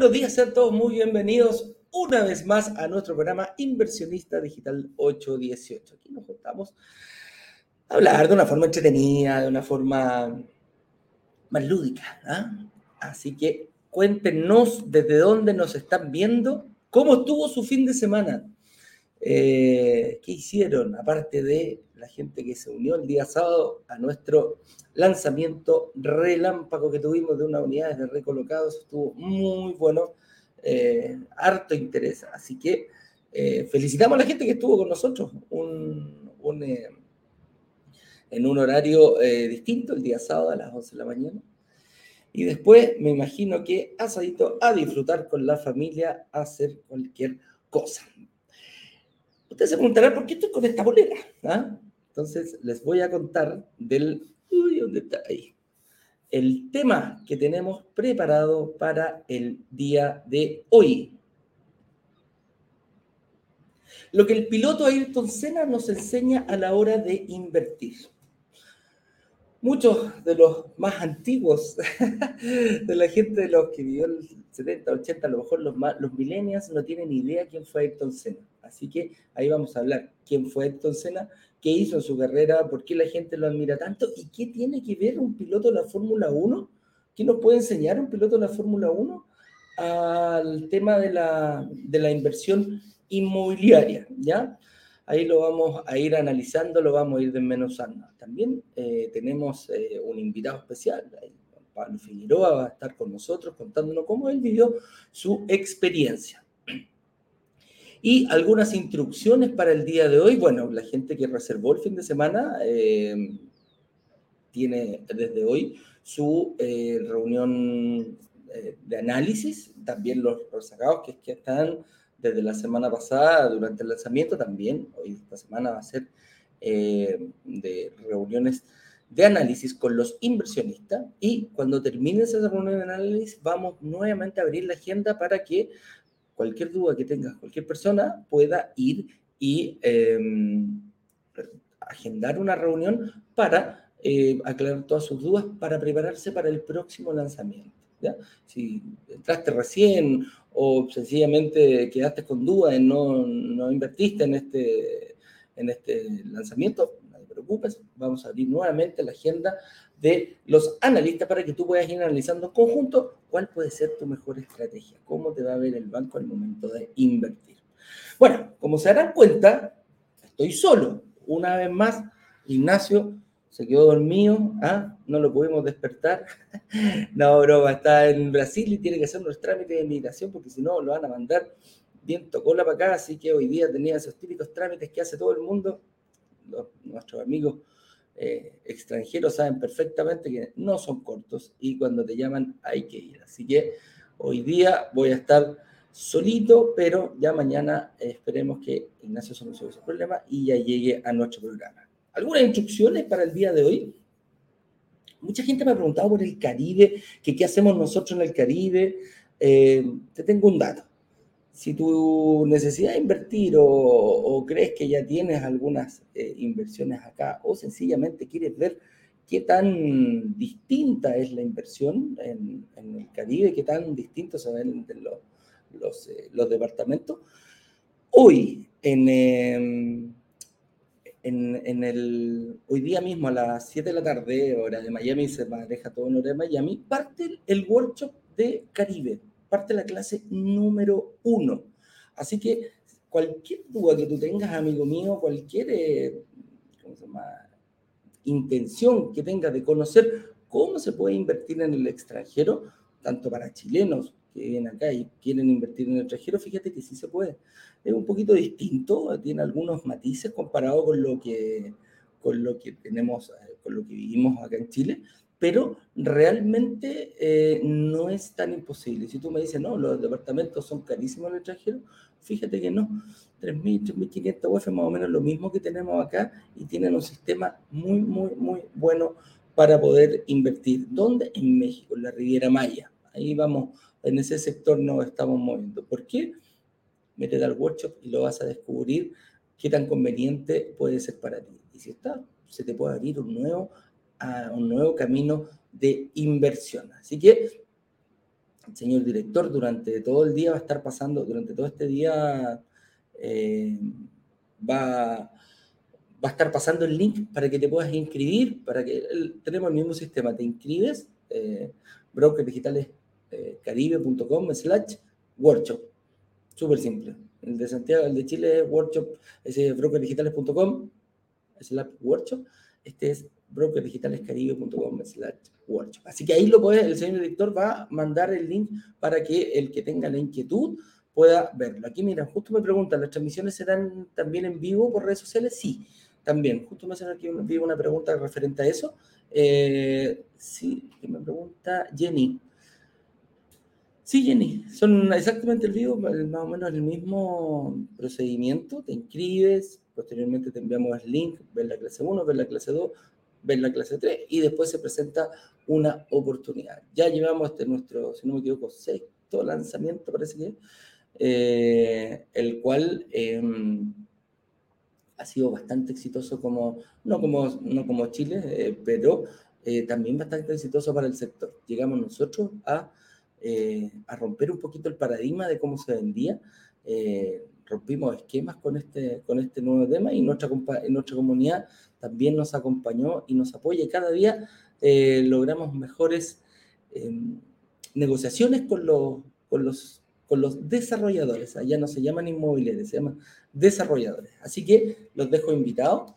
buenos días, sean todos muy bienvenidos una vez más a nuestro programa Inversionista Digital 818. Aquí nos juntamos a hablar de una forma entretenida, de una forma más lúdica. ¿ah? Así que cuéntenos desde dónde nos están viendo, cómo estuvo su fin de semana, eh, qué hicieron, aparte de la gente que se unió el día sábado a nuestro lanzamiento relámpago que tuvimos de una unidad de recolocados. Estuvo muy bueno, eh, harto interés. Así que eh, felicitamos a la gente que estuvo con nosotros en un horario distinto el día sábado a las 11 de la mañana. Y después me imagino que asadito a disfrutar con la familia, a hacer cualquier cosa. Ustedes se preguntarán por qué estoy con esta bolera. ¿Ah? Entonces, les voy a contar del... ¿dónde está ahí? El tema que tenemos preparado para el día de hoy. Lo que el piloto Ayrton Senna nos enseña a la hora de invertir. Muchos de los más antiguos, de la gente de los que vivió el 70, 80, a lo mejor los, los millennials no tienen idea quién fue Ayrton Senna. Así que ahí vamos a hablar quién fue Ayrton Senna qué hizo en su carrera, por qué la gente lo admira tanto y qué tiene que ver un piloto de la Fórmula 1, qué nos puede enseñar un piloto de la Fórmula 1 al tema de la, de la inversión inmobiliaria, ¿ya? Ahí lo vamos a ir analizando, lo vamos a ir desmenuzando. También eh, tenemos eh, un invitado especial, Pablo Figueroa va a estar con nosotros contándonos cómo él vivió su experiencia. Y algunas instrucciones para el día de hoy. Bueno, la gente que reservó el fin de semana eh, tiene desde hoy su reunión de análisis. También los rezagados que están desde la semana pasada durante el lanzamiento, también hoy esta semana va a ser de reuniones de análisis con los inversionistas y cuando termine esa reunión de análisis vamos nuevamente a abrir la agenda para que cualquier duda que tenga cualquier persona pueda ir y em, agendar una reunión para eh, aclarar todas sus dudas, para prepararse para el próximo lanzamiento. Si entraste recién o sencillamente quedaste con dudas y no, no invertiste en este, en este lanzamiento, no te preocupes, vamos a abrir nuevamente la agenda de los analistas para que tú puedas ir analizando en conjunto cuál puede ser tu mejor estrategia, cómo te va a ver el banco al momento de invertir. Bueno, como se darán cuenta, estoy solo. Una vez más, Ignacio se quedó dormido, ¿ah? no lo pudimos despertar. no, broma, está en Brasil y tiene que hacer unos trámites de migración porque si no lo van a mandar viento cola para acá, así que hoy día tenía esos típicos trámites que hace todo el mundo, nuestros amigos eh, extranjeros saben perfectamente que no son cortos y cuando te llaman hay que ir. Así que hoy día voy a estar solito, pero ya mañana esperemos que Ignacio solucione ese problema y ya llegue a nuestro programa. ¿Algunas instrucciones para el día de hoy? Mucha gente me ha preguntado por el Caribe, qué hacemos nosotros en el Caribe. Eh, te tengo un dato si tu necesidad de invertir o, crees que ya tienes algunas eh, inversiones acá o sencillamente quieres ver qué tan distinta es la inversión en, el Caribe, qué tan distintos se ven eh, los departamentos, hoy en, em, en, en, el, hoy día mismo a las 7 de la tarde, hora de Miami, se maneja todo en hora de Miami, parte el workshop de Caribe parte la clase número uno. Así que cualquier duda que tú tengas, amigo mío, cualquier eh, intención que tengas de conocer cómo se puede invertir en el extranjero, tanto para chilenos que vienen acá y quieren invertir en el extranjero, fíjate que sí se puede. Es un poquito distinto, tiene algunos matices comparado con lo que, con lo que tenemos, eh, con lo que vivimos acá en Chile, pero realmente eh, no es tan imposible. Si tú me dices, no, los departamentos son carísimos en el extranjero, fíjate que no. 3.000, 3.500 UF más o menos lo mismo que tenemos acá y tienen un sistema muy, muy, muy bueno para poder invertir. ¿Dónde? En México, en la Riviera Maya. Ahí vamos, en ese sector nos estamos moviendo. ¿Por qué? Métete al workshop y lo vas a descubrir qué tan conveniente puede ser para ti. Y si está, se te puede abrir un nuevo un nuevo camino de inversión. Así que señor director durante todo el día va a estar pasando, durante todo este día eh, va, va a estar pasando el link para que te puedas inscribir, para que tenemos el mismo sistema, te inscribes, eh, brokerdigitales.caribe.com eh, slash workshop, súper simple. El de Santiago, el de Chile es workshop, es brokerdigitales.com slash workshop, este es brokerdigitalescaribe.com slash workshop. Así que ahí lo puede, el señor director va a mandar el link para que el que tenga la inquietud pueda verlo. Aquí, mira, justo me preguntan, ¿las transmisiones serán también en vivo por redes sociales? Sí, también. Justo me hacen aquí una pregunta referente a eso. Eh, sí, me pregunta Jenny. Sí, Jenny, son exactamente el vivo, más o menos el mismo procedimiento. Te inscribes, posteriormente te enviamos el link, ver la clase 1, ver la clase 2, ver la clase 3 y después se presenta una oportunidad. Ya llevamos este nuestro, si no me equivoco, sexto lanzamiento, parece que, eh, el cual em, ha sido bastante exitoso como, no como, no como Chile, eh, pero eh, también bastante exitoso para el sector. Llegamos nosotros a, a, romper un poquito el paradigma de cómo se vendía. rompimos esquemas con este, con este nuevo tema y nuestra, nuestra comunidad también nos acompañó y nos apoya. Cada día logramos mejores em, negociaciones con los, con los con los desarrolladores. Allá no se llaman inmobiliarios, se llaman desarrolladores. Así que los dejo invitados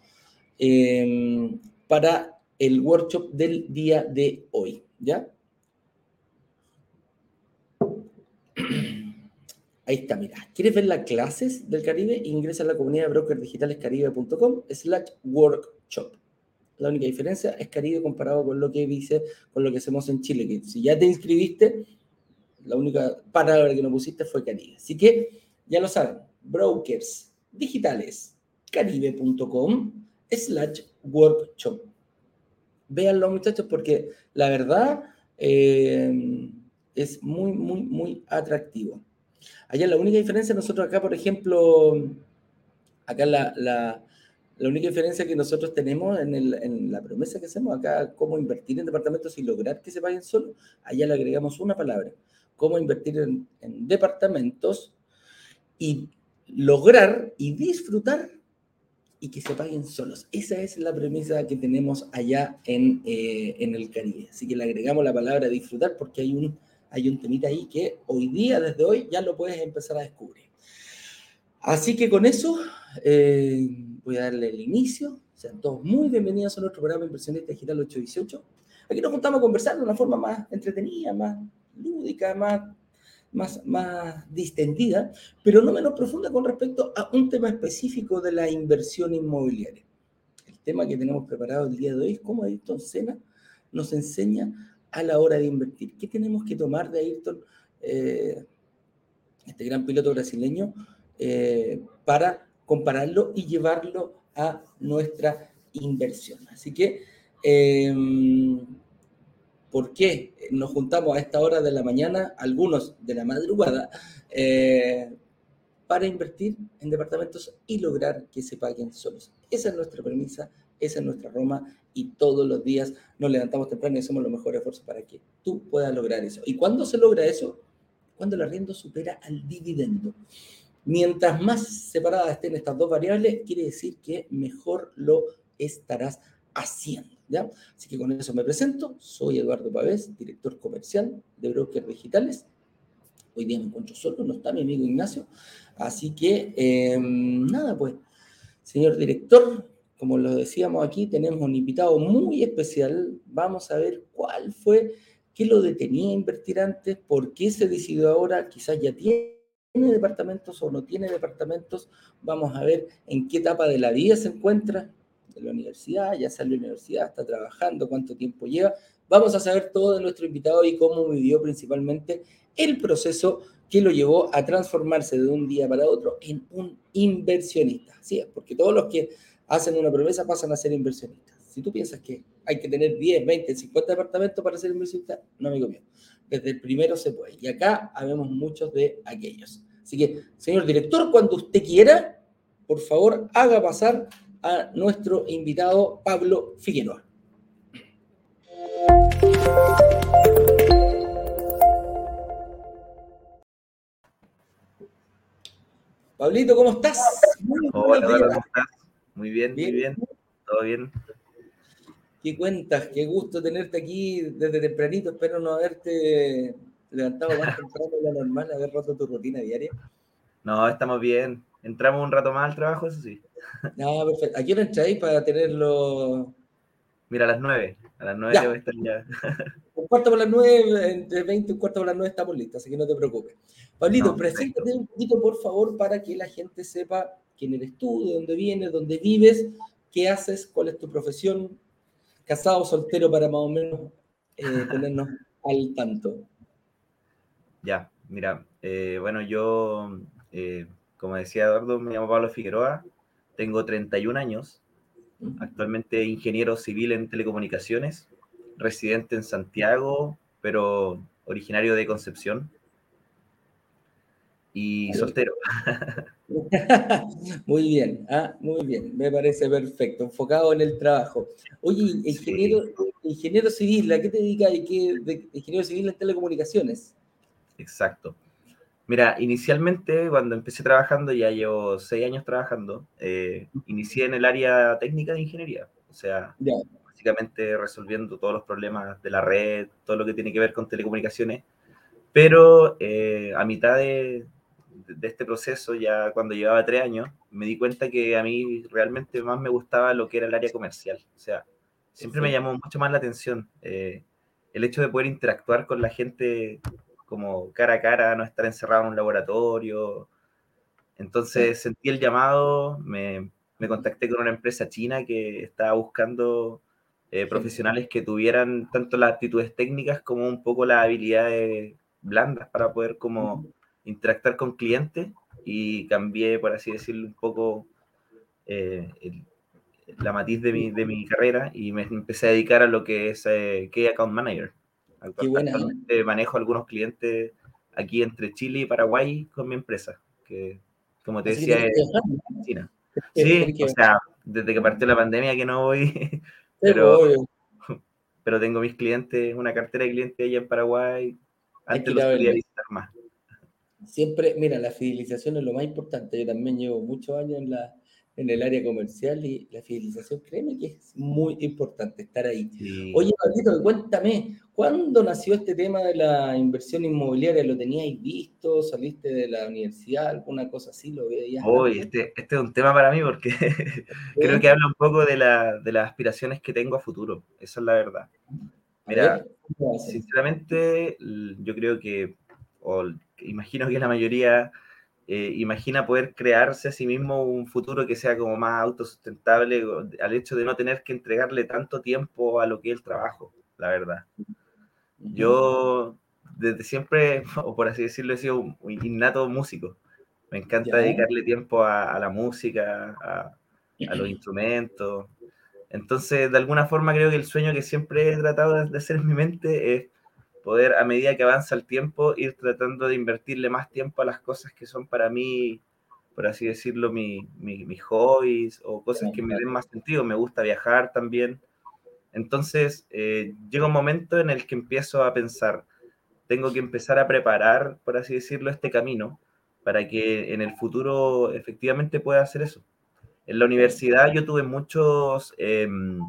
em, para el workshop del día de hoy. ¿Ya? Ahí está, mira. ¿Quieres ver las clases del Caribe? Ingresa a la comunidad de brokerdigitalescaribe.com slash workshop. La única diferencia es Caribe comparado con lo que dice, con lo que hacemos en Chile, que si ya te inscribiste, la única palabra que no pusiste fue Caribe. Así que ya lo saben, brokers digitales, caribe.com slash workshop. Véanlo muchachos porque la verdad eh, es muy, muy, muy atractivo. Allá la única diferencia, nosotros acá, por ejemplo, acá la, la, la única diferencia que nosotros tenemos en, el, en, la promesa que hacemos acá, cómo invertir en departamentos y lograr que se paguen solo, allá le agregamos una palabra cómo invertir en, departamentos y lograr y disfrutar y que se paguen solos. Esa es la premisa que tenemos allá en, eh, en, el Caribe. Así que le agregamos la palabra disfrutar porque hay un, hay un temita ahí que hoy día, desde hoy, ya lo puedes empezar a descubrir. Así que con eso eh, voy a darle el inicio. Sean todos muy bienvenidos a nuestro programa Impresionista Digital 818. Aquí nos juntamos a conversar de una forma más entretenida, más lúdica, más, más, más distendida, pero no menos profunda con respecto a un tema específico de la inversión inmobiliaria. El tema que tenemos preparado el día de hoy es cómo Ayrton Senna nos enseña a la hora de invertir. ¿Qué tenemos que tomar de Ayrton, eh, este gran piloto brasileño, eh, para compararlo y llevarlo a nuestra inversión? Así que eh, ¿Por qué nos juntamos a esta hora de la mañana, algunos de la madrugada, eh, para invertir en departamentos y lograr que se paguen solos? Esa es nuestra premisa, esa es nuestra Roma y todos los días nos levantamos temprano y hacemos los mejores esfuerzos para que tú puedas lograr eso. ¿Y cuándo se logra eso? Cuando el arriendo supera al dividendo. Mientras más separadas estén estas dos variables, quiere decir que mejor lo estarás haciendo. Así que con eso me presento. Soy Eduardo Pavés, director comercial de Brokers Digitales. Hoy día me encuentro solo, no está mi amigo Ignacio. Así que, em, nada, pues, señor director, como lo decíamos aquí, tenemos un invitado muy especial. Vamos a ver cuál fue, qué lo detenía a invertir antes, por qué se decidió ahora, quizás ya tiene departamentos o no tiene departamentos. Vamos a ver en qué etapa de la vida se encuentra de la universidad, ya salió de la universidad, está trabajando, cuánto tiempo lleva. Vamos a saber todo de nuestro invitado y cómo vivió principalmente el proceso que lo llevó a transformarse de un día para otro en un inversionista. Así es, porque todos los que hacen una promesa, pasan a ser inversionistas. Si tú piensas que hay que tener 10, 20, 50 departamentos para ser inversionista, no, amigo mío. Desde el primero se puede. Y acá habemos muchos de aquellos. Así que, señor director, cuando usted quiera, por favor, haga pasar a nuestro invitado Pablo Figueroa. Pablito, ¿cómo estás? Muy Hola, ¿cómo estás? Muy bien, muy bien. ¿Todo bien? ¿Qué cuentas? Qué gusto tenerte aquí desde tempranito. Espero no haberte levantado más temprano de lo normal, haber roto tu rutina diaria. No, estamos bien. Entramos un rato más al trabajo, eso sí. No, perfecto. ¿A qué hora entráis para tenerlo? Mira, a las nueve. A las nueve debo estar ya. Un cuarto por las nueve, entre 20 y un cuarto por las nueve estamos listos, así que no te preocupes. Pablito, preséntate un poquito, por favor, para que la gente sepa quién eres tú, de dónde vienes, dónde vives, qué haces, cuál es tu profesión, casado, o soltero, para más o menos eh, ponernos al tanto. Ya, mira, eh, bueno, yo, eh, como decía Eduardo, me llamo Pablo Figueroa, tengo 31 años, actualmente ingeniero civil en telecomunicaciones, residente en Santiago, pero originario de Concepción y soltero. muy bien, ah, muy bien, me parece perfecto, enfocado en el trabajo. Oye, ingeniero, ingeniero civil, ¿a qué te dedicas? ¿Qué, ingeniero civil en telecomunicaciones? Exacto. Mira, inicialmente cuando empecé trabajando, ya llevo seis años trabajando, eh, inicié en el área técnica de ingeniería, o sea, básicamente resolviendo todos los problemas de la red, todo lo que tiene que ver con telecomunicaciones, pero eh, a mitad de, de, este proceso, ya cuando llevaba tres años, me di cuenta que a mí realmente más me gustaba lo que era el área comercial. O sea, siempre me llamó mucho más la atención eh, el hecho de poder interactuar con la gente como cara a cara, no estar encerrado en un laboratorio. Entonces sentí el llamado, me, me, contacté con una empresa china que estaba buscando eh, profesionales que tuvieran tanto las aptitudes técnicas como un poco las habilidades blandas para poder como interactuar con clientes y cambié, por así decirlo, un poco eh, la matiz de mi, de mi, carrera y me empecé a dedicar a lo que es eh, Key Account Manager. Actualmente manejo algunos clientes aquí entre Chile y Paraguay con mi empresa, que como te decía, es China. Sí, o sea, desde que partió la pandemia que no voy, pero, pero tengo mis clientes, una cartera de clientes allá en Paraguay, antes los quería visitar más siempre, mira, la fidelización es lo más importante. Yo también llevo muchos años en, la, en el área comercial y la fidelización, créeme que es muy importante estar ahí. Oye, Pablito, cuéntame, ¿cuándo nació este tema de la inversión inmobiliaria? ¿Lo teníais visto? ¿Saliste de la universidad? ¿Alguna cosa así? ¿Lo veías? Oye, este, este es un tema para mí porque creo que habla un poco de, la, de las aspiraciones que tengo a futuro. Esa es la verdad. Mira, sinceramente, yo creo que o imagino que la mayoría eh, imagina poder crearse a sí mismo un futuro que sea como más autosustentable al hecho de no tener que entregarle tanto tiempo a lo que es el trabajo, la verdad. Yo desde siempre, o por así decirlo, he sido un innato músico. Me encanta dedicarle tiempo a, la música, a, a, los instrumentos. Entonces, de alguna forma, creo que el sueño que siempre he tratado de hacer en mi mente es poder a medida que avanza el tiempo ir tratando de invertirle más tiempo a las cosas que son para mí, por así decirlo, mis hobbies o cosas que me den más sentido. Me gusta viajar también. Entonces, eh, llega un momento en el que empiezo a pensar, tengo que empezar a preparar, por así decirlo, este camino para que en el futuro efectivamente pueda hacer eso. En la universidad yo tuve muchos... Em,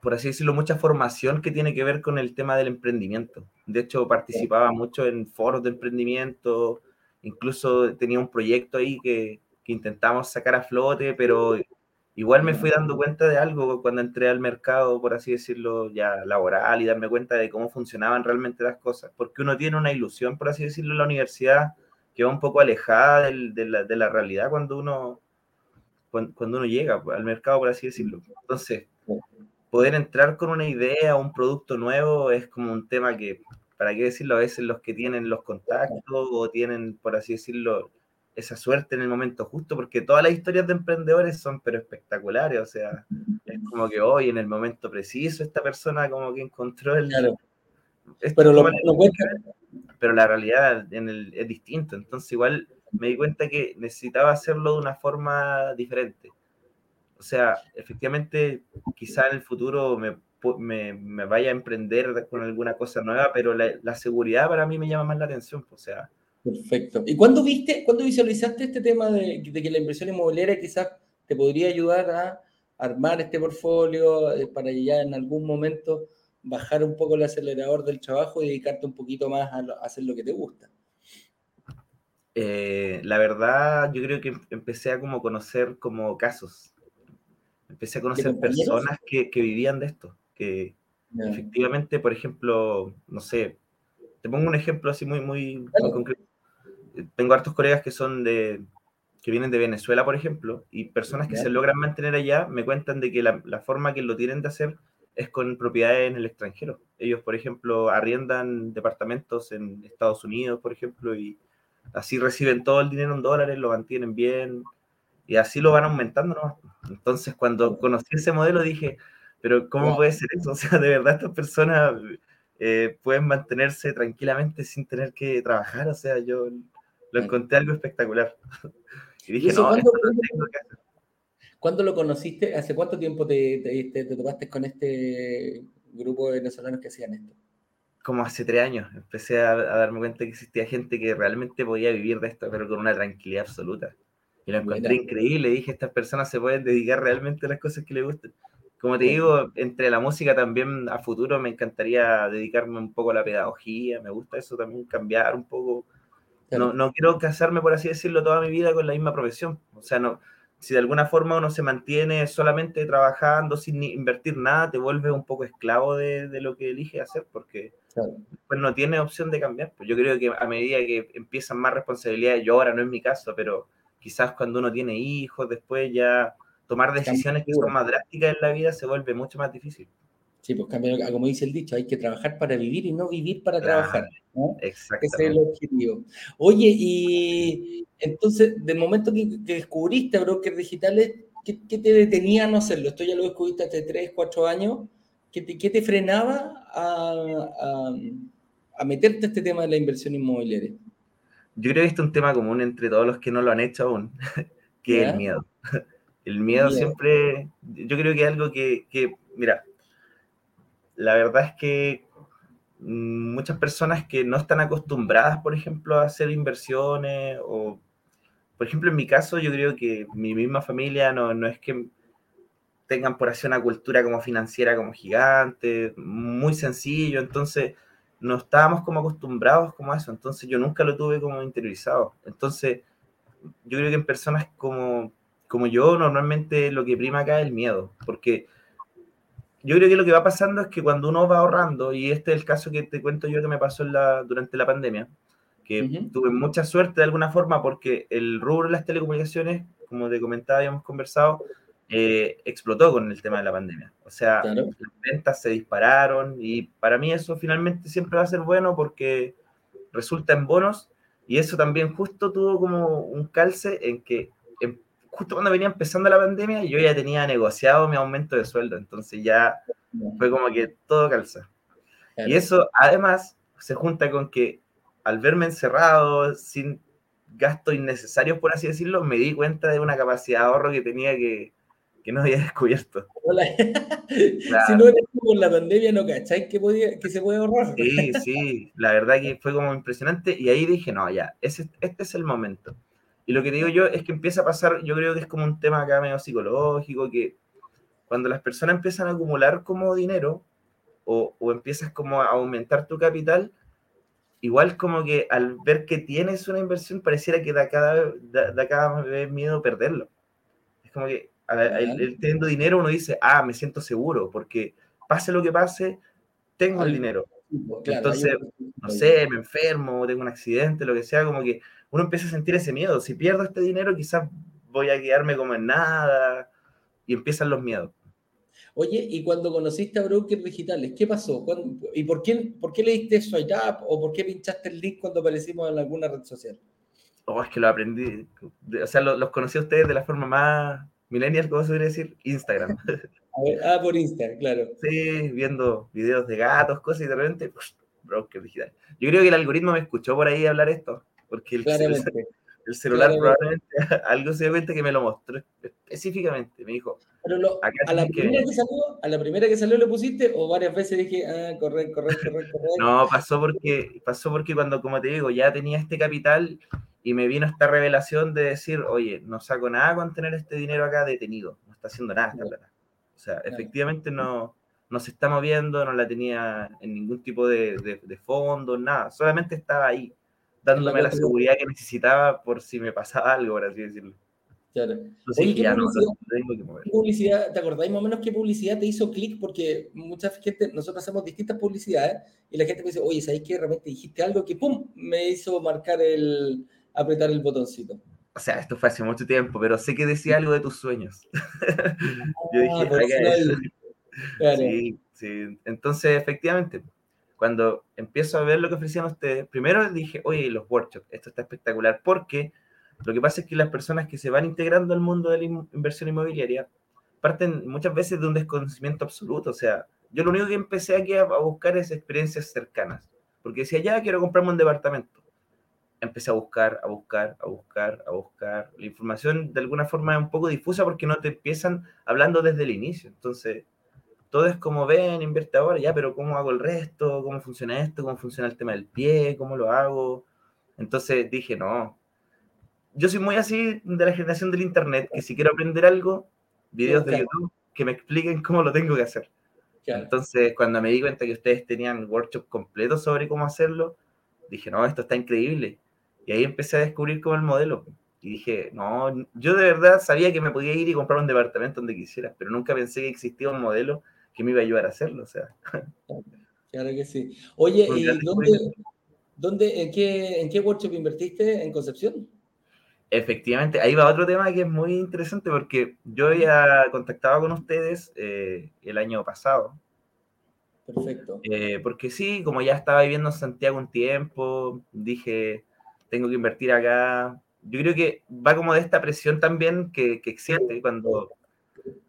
por así decirlo, mucha formación que tiene que ver con el tema del emprendimiento. De hecho, participaba mucho en foros de emprendimiento, incluso tenía un proyecto ahí que, que intentamos sacar a flote, pero igual me fui dando cuenta de algo cuando entré al mercado, por así decirlo, ya laboral y darme cuenta de cómo funcionaban realmente las cosas, porque uno tiene una ilusión, por así decirlo, en la universidad que va un poco alejada de, la, de la, realidad cuando uno, cuando uno llega al mercado, por así decirlo. Entonces, poder entrar con una idea o un producto nuevo es como un tema que, para qué decirlo, a veces los que tienen los contactos o tienen, por así decirlo, esa suerte en el momento justo, porque todas las historias de emprendedores son pero espectaculares, o sea, es como que hoy en el momento preciso esta persona como que encontró el... Claro. Pero, lo, pero la realidad en el, es distinto, entonces igual me di cuenta que necesitaba hacerlo de una forma diferente o sea, efectivamente, quizá en el futuro me, vaya a emprender con alguna cosa nueva, pero la, seguridad para mí me llama más la atención. O sea, Perfecto. ¿Y cuándo viste, cuándo visualizaste este tema de, que la inversión inmobiliaria quizás te podría ayudar a armar este portfolio eh, para ya en algún momento bajar un poco el acelerador del trabajo y dedicarte un poquito más a, hacer lo que te gusta? Eh, la verdad, yo creo que empecé a como conocer como casos. Empecé a conocer personas que, vivían de esto, que efectivamente, por ejemplo, no sé, te pongo un ejemplo así muy, muy concreto. Tengo hartos colegas que son de, que vienen de Venezuela, por ejemplo, y personas que se logran mantener allá me cuentan de que la, forma que lo tienen de hacer es con propiedades en el extranjero. Ellos, por ejemplo, arriendan departamentos en Estados Unidos, por ejemplo, y así reciben todo el dinero en dólares, lo mantienen bien, y así lo van aumentando, ¿no? Entonces, cuando conocí ese modelo dije, pero ¿cómo puede ser eso? O sea, de verdad estas personas eh, pueden mantenerse tranquilamente sin tener que trabajar, o sea, yo lo encontré algo espectacular. Y dije, no, ¿cuándo, lo ¿Cuándo lo conociste? ¿Hace cuánto tiempo te, te, topaste con este grupo de venezolanos que hacían esto? Como hace tres años. Empecé a, darme cuenta que existía gente que realmente podía vivir de esto, pero con una tranquilidad absoluta. Y lo encontré increíble. Dije, estas personas se pueden dedicar realmente a las cosas que les gustan. Como te digo, entre la música también a futuro me encantaría dedicarme un poco a la pedagogía. Me gusta eso también, cambiar un poco no, no, quiero casarme, por así decirlo, toda mi vida con la misma profesión. O sea, no, si de alguna forma uno se mantiene solamente trabajando sin invertir nada, te vuelves un poco esclavo de, de lo que elige hacer, porque pues no tiene opción de cambiar. Pues yo creo que a medida que empiezan más responsabilidades, yo ahora no es mi caso, pero quizás cuando uno tiene hijos, después ya tomar decisiones que son más drásticas en la vida se vuelve mucho más difícil. Sí, pues cambia, como dice el dicho, hay que trabajar para vivir y no vivir para trabajar. Ese es el objetivo. Oye, y entonces, del momento que, descubriste brokers digitales, ¿qué, te detenía a no hacerlo? Esto ya lo descubriste hace 3, 4 años. ¿Qué te, te frenaba a, a, meterte a este tema de la inversión inmobiliaria? Yo creo que este es un tema común entre todos los que no lo han hecho aún, que es el miedo. El miedo, siempre, yo creo que es algo que, que mira, la verdad es que muchas personas que no están acostumbradas, por ejemplo, a hacer inversiones o, por ejemplo, en mi caso, yo creo que mi misma familia no, no es que tengan por así una cultura como financiera como gigante, muy sencillo, entonces no estábamos como acostumbrados como a eso, entonces yo nunca lo tuve como interiorizado. Entonces, yo creo que en personas como, como yo, normalmente lo que prima acá es el miedo, porque yo creo que lo que va pasando es que cuando uno va ahorrando, y este es el caso que te cuento yo que me pasó la, durante la pandemia, que tuve mucha suerte de alguna forma porque el rubro de las telecomunicaciones, como te comentaba, habíamos conversado, eh, explotó con el tema de la pandemia. O sea, las ventas se dispararon y para mí eso finalmente siempre va a ser bueno porque resulta en bonos y eso también justo tuvo como un calce en que justo cuando venía empezando la pandemia, yo ya tenía negociado mi aumento de sueldo, entonces ya fue como que todo calza. Y eso además se junta con que al verme encerrado, sin gastos innecesarios, por así decirlo, me di cuenta de una capacidad de ahorro que tenía que, que no había descubierto. Si no era por la pandemia, no cacháis que, podía, que se puede ahorrar. Sí, sí, la verdad que fue como impresionante y ahí dije, no, ya, ese, este es el momento. Y lo que digo yo es que empieza a pasar, yo creo que es como un tema acá medio psicológico, que cuando las personas empiezan a acumular como dinero o, o empiezas como a aumentar tu capital, igual como que al ver que tienes una inversión pareciera que da cada, da, cada vez miedo perderlo. Es como que el, teniendo dinero uno dice, ah, me siento seguro, porque pase lo que pase, tengo el dinero. Pues, Entonces, no sé, me enfermo, tengo un accidente, lo que sea, como que uno empieza a sentir ese miedo. Si pierdo este dinero, quizás voy a quedarme como en nada y empiezan los miedos. Oye, y cuando conociste a brokers digitales, ¿qué pasó? ¿Y por qué, por qué le diste swipe up o por qué pinchaste el link cuando aparecimos en alguna red social? Oh, es que lo aprendí. O sea, los, conocí a ustedes de la forma más millennial, ¿cómo se debería decir? Instagram. ah, por Instagram, claro. Sí, viendo videos de gatos, cosas y de repente, broker digital. Yo creo que el algoritmo me escuchó por ahí hablar esto porque el, el celular probablemente algo se dio cuenta que me lo mostró específicamente. Me dijo. Pero a, la primera que... salió, ¿A la primera que salió le pusiste o varias veces dije, ah, correcto, correcto, correcto, No, pasó porque, pasó porque cuando, como te digo, ya tenía este capital y me vino esta revelación de decir, oye, no saco nada con tener este dinero acá detenido, no está haciendo nada esta plata. O sea, efectivamente no, no se está moviendo, no la tenía en ningún tipo de, de, de fondo, nada, solamente estaba ahí dándome la seguridad que necesitaba por si me pasaba algo, por así decirlo. Claro. Oye, ¿qué, publicidad, ¿Te acordáis más o menos qué publicidad te hizo clic? Porque mucha gente, nosotros hacemos distintas publicidades y la gente me dice, oye, ¿sabéis que realmente dijiste algo que, pum, me hizo marcar el, apretar el botoncito? O sea, esto fue hace mucho tiempo, pero sé que decía algo de tus sueños. Yo dije, ah, claro. Sí, sí. Entonces, efectivamente, cuando empiezo a ver lo que ofrecían ustedes, primero dije, oye, los workshops, esto está espectacular, porque lo que pasa es que las personas que se van integrando al mundo de la inversión inmobiliaria parten muchas veces de un desconocimiento absoluto. O sea, yo lo único que empecé aquí a, buscar es experiencias cercanas, porque decía, ya quiero comprarme un departamento. Empecé a buscar, a buscar, a buscar, a buscar. La información de alguna forma es un poco difusa porque no te empiezan hablando desde el inicio. Entonces, todo es como ven, invierte ahora, ya, pero ¿cómo hago el resto? ¿Cómo funciona esto? ¿Cómo funciona el tema del pie? ¿Cómo lo hago? Entonces dije, no. Yo soy muy así de la generación del Internet, que si quiero aprender algo, videos de YouTube que me expliquen cómo lo tengo que hacer. Entonces, cuando me di cuenta que ustedes tenían workshop completo sobre cómo hacerlo, dije, no, esto está increíble. Y ahí empecé a descubrir cómo el modelo. Y dije, no, yo de verdad sabía que me podía ir y comprar un departamento donde quisiera, pero nunca pensé que existía un modelo que me iba a ayudar a hacerlo, o sea. Claro que sí. Oye, ¿y dónde, en, qué, en qué workshop invertiste en Concepción? Efectivamente, ahí va otro tema que es muy interesante porque yo había contactado con ustedes eh, el año pasado. Perfecto. Eh, porque sí, como ya estaba viviendo en Santiago un tiempo, dije, tengo que invertir acá. Yo creo que va como de esta presión también que, que existe cuando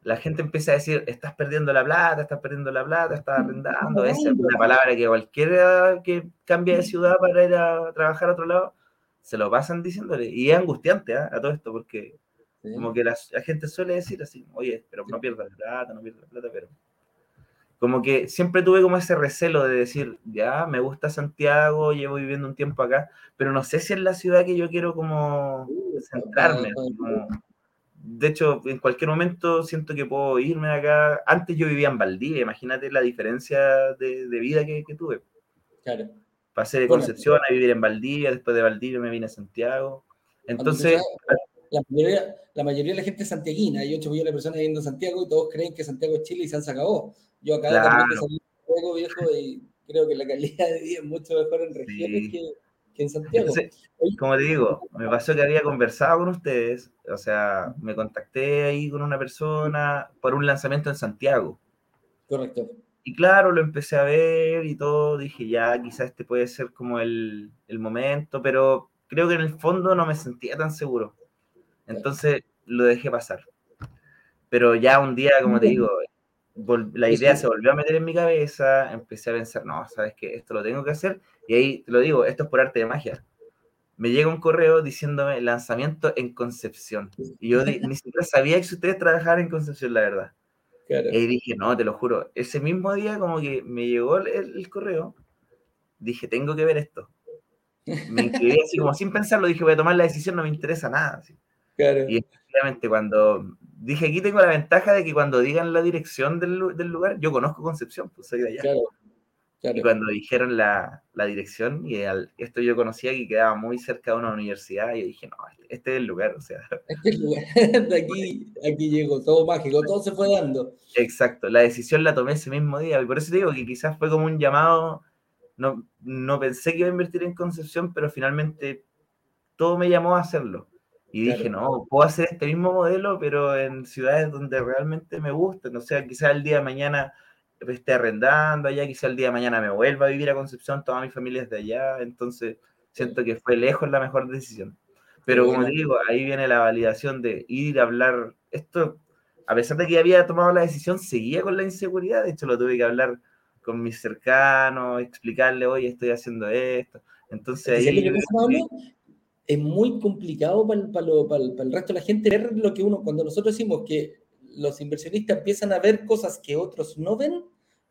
la gente empieza a decir, estás perdiendo la plata, estás perdiendo la plata, estás arrendando. Esa es una palabra que cualquiera que cambia de ciudad para ir a trabajar a otro lado, se lo pasan diciéndole. Y es angustiante ¿ah? a todo esto, porque como que la, gente suele decir así, oye, pero no pierdas la plata, no pierdas la plata, pero... Como que siempre tuve como ese recelo de decir, ya, me gusta Santiago, llevo viviendo un tiempo acá, pero no sé si es la ciudad que yo quiero como centrarme. Como, de hecho, en cualquier momento siento que puedo irme de acá. Antes yo vivía en Valdivia, imagínate la diferencia de, vida que, tuve. Claro. Pasé de Concepción a vivir en Valdivia, después de Valdivia me vine a Santiago. Entonces... La mayoría, de la gente es santiaguina, hay 8 millones de personas viviendo en Santiago y todos creen que Santiago es Chile y se han sacado. Yo acá también he salido de viejo, y creo que la calidad de vida es mucho mejor en regiones que en Santiago. como te digo, me pasó que había conversado con ustedes, o sea, me contacté ahí con una persona por un lanzamiento en Santiago. Correcto. Y claro, lo empecé a ver y todo, dije, ya, quizás este puede ser como el, el momento, pero creo que en el fondo no me sentía tan seguro. Entonces lo dejé pasar. Pero ya un día, como te digo, la idea se volvió a meter en mi cabeza, empecé a pensar, no, sabes que esto lo tengo que hacer, y ahí te lo digo, esto es por arte de magia. Me llega un correo diciéndome lanzamiento en Concepción. Y yo ni siquiera sabía que ustedes trabajaban en Concepción, la verdad. Y dije, no, te lo juro, ese mismo día como que me llegó el, correo, dije, tengo que ver esto. Me inscribí así como sin pensarlo, dije, voy a tomar la decisión, no me interesa nada. Y efectivamente, cuando dije, aquí tengo la ventaja de que cuando digan la dirección del, lugar, yo conozco Concepción, pues soy de allá. Y cuando dijeron la, dirección, y esto yo conocía que quedaba muy cerca de una universidad, y yo dije, no, este, este, es el lugar, o sea. Este es el lugar, de aquí, aquí llegó, todo mágico, todo se fue dando. Exacto, la decisión la tomé ese mismo día, y por eso digo que quizás fue como un llamado, no, no pensé que iba a invertir en Concepción, pero finalmente todo me llamó a hacerlo. Y dije, no, puedo hacer este mismo modelo, pero en ciudades donde realmente me gusten. O sea, quizás el día de mañana esté arrendando allá, quizás el día de mañana me vuelva a vivir a Concepción, toda mi familia es de allá. Entonces, siento que fue lejos la mejor decisión. Pero como digo, ahí viene la validación de ir a hablar. Esto, a pesar de que había tomado la decisión, seguía con la inseguridad. De hecho, lo tuve que hablar con mis cercanos, explicarle, oye, estoy haciendo esto. Entonces ahí es muy complicado para, para, el resto de la gente ver lo que uno, cuando nosotros decimos que los inversionistas empiezan a ver cosas que otros no ven,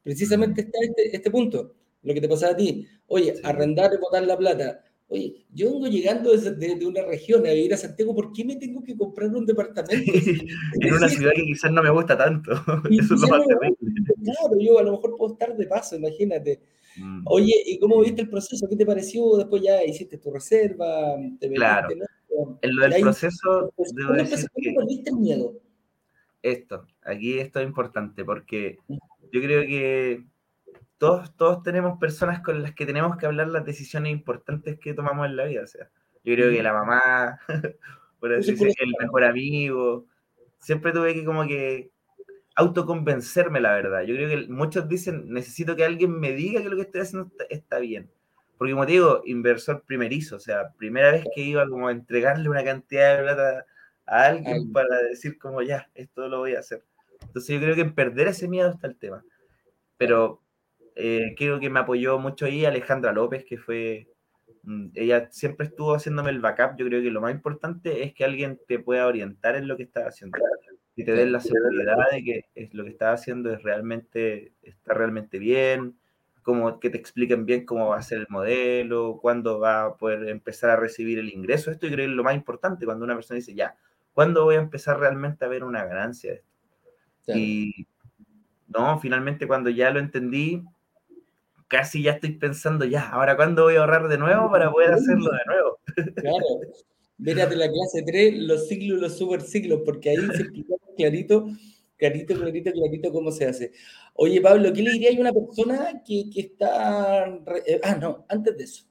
precisamente está este, este punto, lo que te pasa a ti. Oye, arrendar y botar la plata. Oye, yo vengo llegando de, una región a vivir a Santiago, ¿por qué me tengo que comprar un departamento? en una ciudad que quizás no me gusta tanto. Eso es lo más terrible. Claro, yo a lo mejor puedo estar de paso, imagínate. Mm. Oye, ¿y cómo viste el proceso? ¿Qué te pareció? Después ya hiciste tu reserva, te claro. En lo del proceso, debo decir que... perdiste el miedo? Esto, aquí esto es importante, porque yo creo que todos, todos tenemos personas con las que tenemos que hablar las decisiones importantes que tomamos en la vida. O sea, yo creo que la mamá, por así decirlo, el mejor amigo, siempre tuve que como que autoconvencerme, la verdad. Yo creo que muchos dicen, necesito que alguien me diga que lo que estoy haciendo está, bien. Porque como te digo, inversor primerizo, o sea, primera vez que iba como a entregarle una cantidad de plata a alguien para decir como ya, esto lo voy a hacer. Entonces yo creo que en perder ese miedo está el tema. Pero eh, creo que me apoyó mucho ahí Alejandra López, que fue, mm, ella siempre estuvo haciéndome el backup. Yo creo que lo más importante es que alguien te pueda orientar en lo que estás haciendo y te den la seguridad de que es, lo que estás haciendo es realmente, está realmente bien, como que te expliquen bien cómo va a ser el modelo, cuándo va a poder empezar a recibir el ingreso. Esto yo creo que es lo más importante cuando una persona dice, ya, ¿cuándo voy a empezar realmente a ver una ganancia de esto? Y no, finalmente cuando ya lo entendí, casi ya estoy pensando, ya, ahora cuándo voy a ahorrar de nuevo para poder hacerlo de nuevo. Claro. Mírate la clase 3, los siglos, los super siglos, porque ahí se explica clarito, clarito, clarito, clarito cómo se hace. Oye, Pablo, ¿qué le diría a una persona que, que está... Eh, ah, no, antes de eso.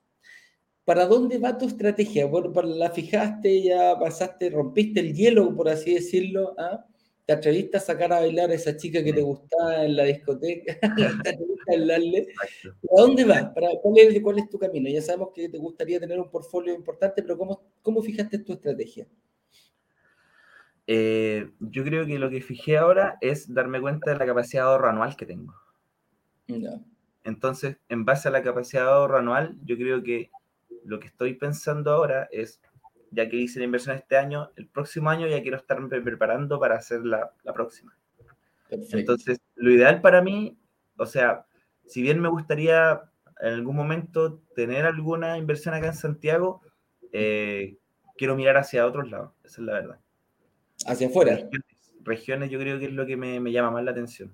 ¿Para dónde va tu estrategia? Bueno, la fijaste, ya pasaste, rompiste el hielo, por así decirlo. ¿ah? te atreviste a sacar a bailar a esa chica que te gustaba en la discoteca, te atreviste a bailarle. ¿A dónde vas? ¿Para, cuál, es, ¿Cuál es tu camino? Ya sabemos que te gustaría tener un portfolio importante, pero ¿cómo, cómo fijaste tu estrategia? Eh, yo creo que lo que fijé ahora es darme cuenta de la capacidad de ahorro anual que tengo. Entonces, en base a la capacidad de ahorro anual, yo creo que lo que estoy pensando ahora es ya que hice la inversión este año, el próximo año ya quiero estarme preparando para hacer la, la próxima. Entonces, lo ideal para mí, o sea, si bien me gustaría en algún momento tener alguna inversión acá en Santiago, eh, quiero mirar hacia otros lados, esa es la verdad. Hacia afuera. Regiones, yo creo que es lo que me, me, llama más la atención.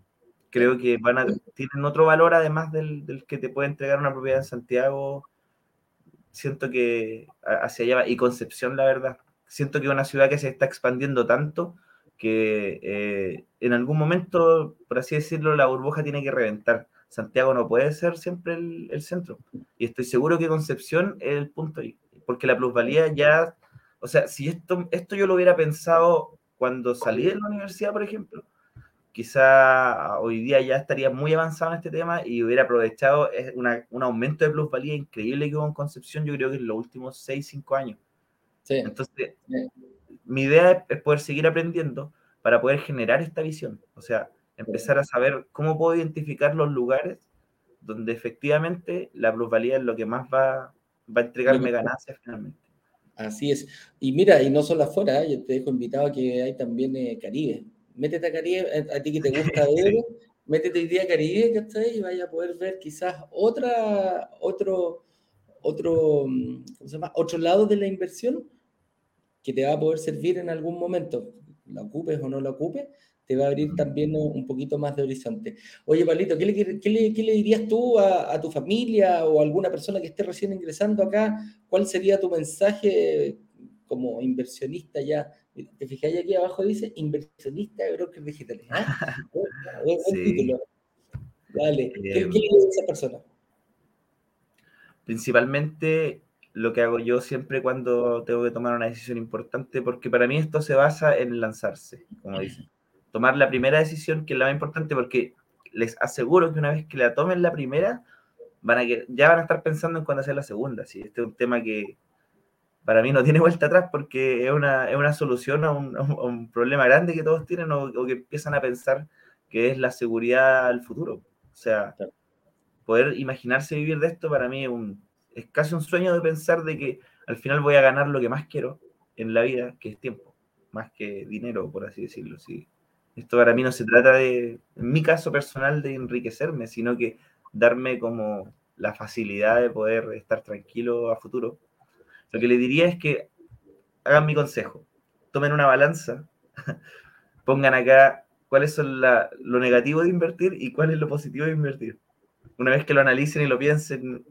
Creo que van a, tienen otro valor además del, del que te puede entregar una propiedad en Santiago siento que hacia allá va. Y Concepción, la verdad, siento que es una ciudad que se está expandiendo tanto que eh, en algún momento, por así decirlo, la burbuja tiene que reventar. Santiago no puede ser siempre el, centro. Y estoy seguro que Concepción es el punto ahí. Porque la plusvalía ya, o sea, si esto, esto yo lo hubiera pensado cuando salí de la universidad, por ejemplo, quizá hoy día ya estaría muy avanzado en este tema y hubiera aprovechado un aumento de plusvalía increíble que hubo en Concepción, yo creo que en los últimos 6, 5 años. Entonces, mi idea es poder seguir aprendiendo para poder generar esta visión, o sea, empezar a saber cómo puedo identificar los lugares donde efectivamente la plusvalía es lo que más va, va a entregarme ganancias finalmente. Así es. Y mira, y no solo afuera, ¿eh? yo te dejo invitado a que hay también eh, Caribe métete a Caribe, a ti que te gusta ver, métete hoy día a Caribe, ¿cachai? Y vaya a poder ver quizás otra, otro, otro, ¿cómo se llama? Otro lado de la inversión que te va a poder servir en algún momento, la ocupes o no la ocupes, te va a abrir también un poquito más de horizonte. Oye, Palito, ¿qué le, qué le, qué le dirías tú a, a, tu familia o a alguna persona que esté recién ingresando acá? ¿Cuál sería tu mensaje como inversionista ya te fijáis aquí abajo dice inversionista de brokers digitales. ¿ah? Buen, título. Dale, ¿qué, ¿qué le dice a esa persona? Principalmente lo que hago yo siempre cuando tengo que tomar una decisión importante, porque para mí esto se basa en lanzarse, como dicen. Tomar la primera decisión, que es la más importante, porque les aseguro que una vez que la tomen la primera, van a que, ya van a estar pensando en cuándo hacer la segunda. ¿sí? Este es un tema que, para mí no tiene vuelta atrás porque es una, es una solución a un, problema grande que todos tienen o, que empiezan a pensar que es la seguridad al futuro. O sea, poder imaginarse vivir de esto para mí es, un, es casi un sueño de pensar de que al final voy a ganar lo que más quiero en la vida, que es tiempo, más que dinero, por así decirlo. ¿sí? Esto para mí no se trata de, en mi caso personal, de enriquecerme, sino que darme como la facilidad de poder estar tranquilo a futuro. Lo que le diría es que hagan mi consejo, tomen una balanza, pongan acá cuáles son lo negativo de invertir y cuál es lo positivo de invertir. Una vez que lo analicen y lo piensen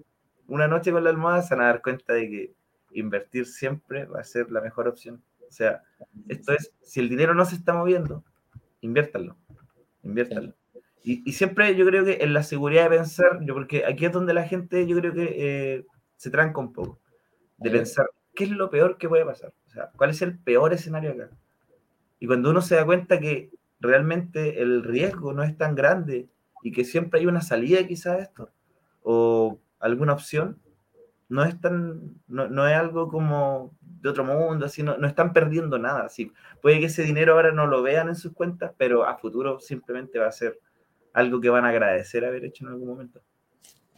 una noche con la almohada, se van a dar cuenta de que invertir siempre va a ser la mejor opción. O sea, esto es, si el dinero no se está moviendo, inviértanlo, inviértanlo. Y, siempre yo creo que en la seguridad de pensar, yo porque aquí es donde la gente yo creo que eh, se tranca un poco, de pensar qué es lo peor que puede pasar, o sea, cuál es el peor escenario acá. Y cuando uno se da cuenta que realmente el riesgo no es tan grande y que siempre hay una salida quizá de esto, o alguna opción, no es tan, no, es algo como de otro mundo, así, no, están perdiendo nada. Así. Puede que ese dinero ahora no lo vean en sus cuentas, pero a futuro simplemente va a ser algo que van a agradecer haber hecho en algún momento.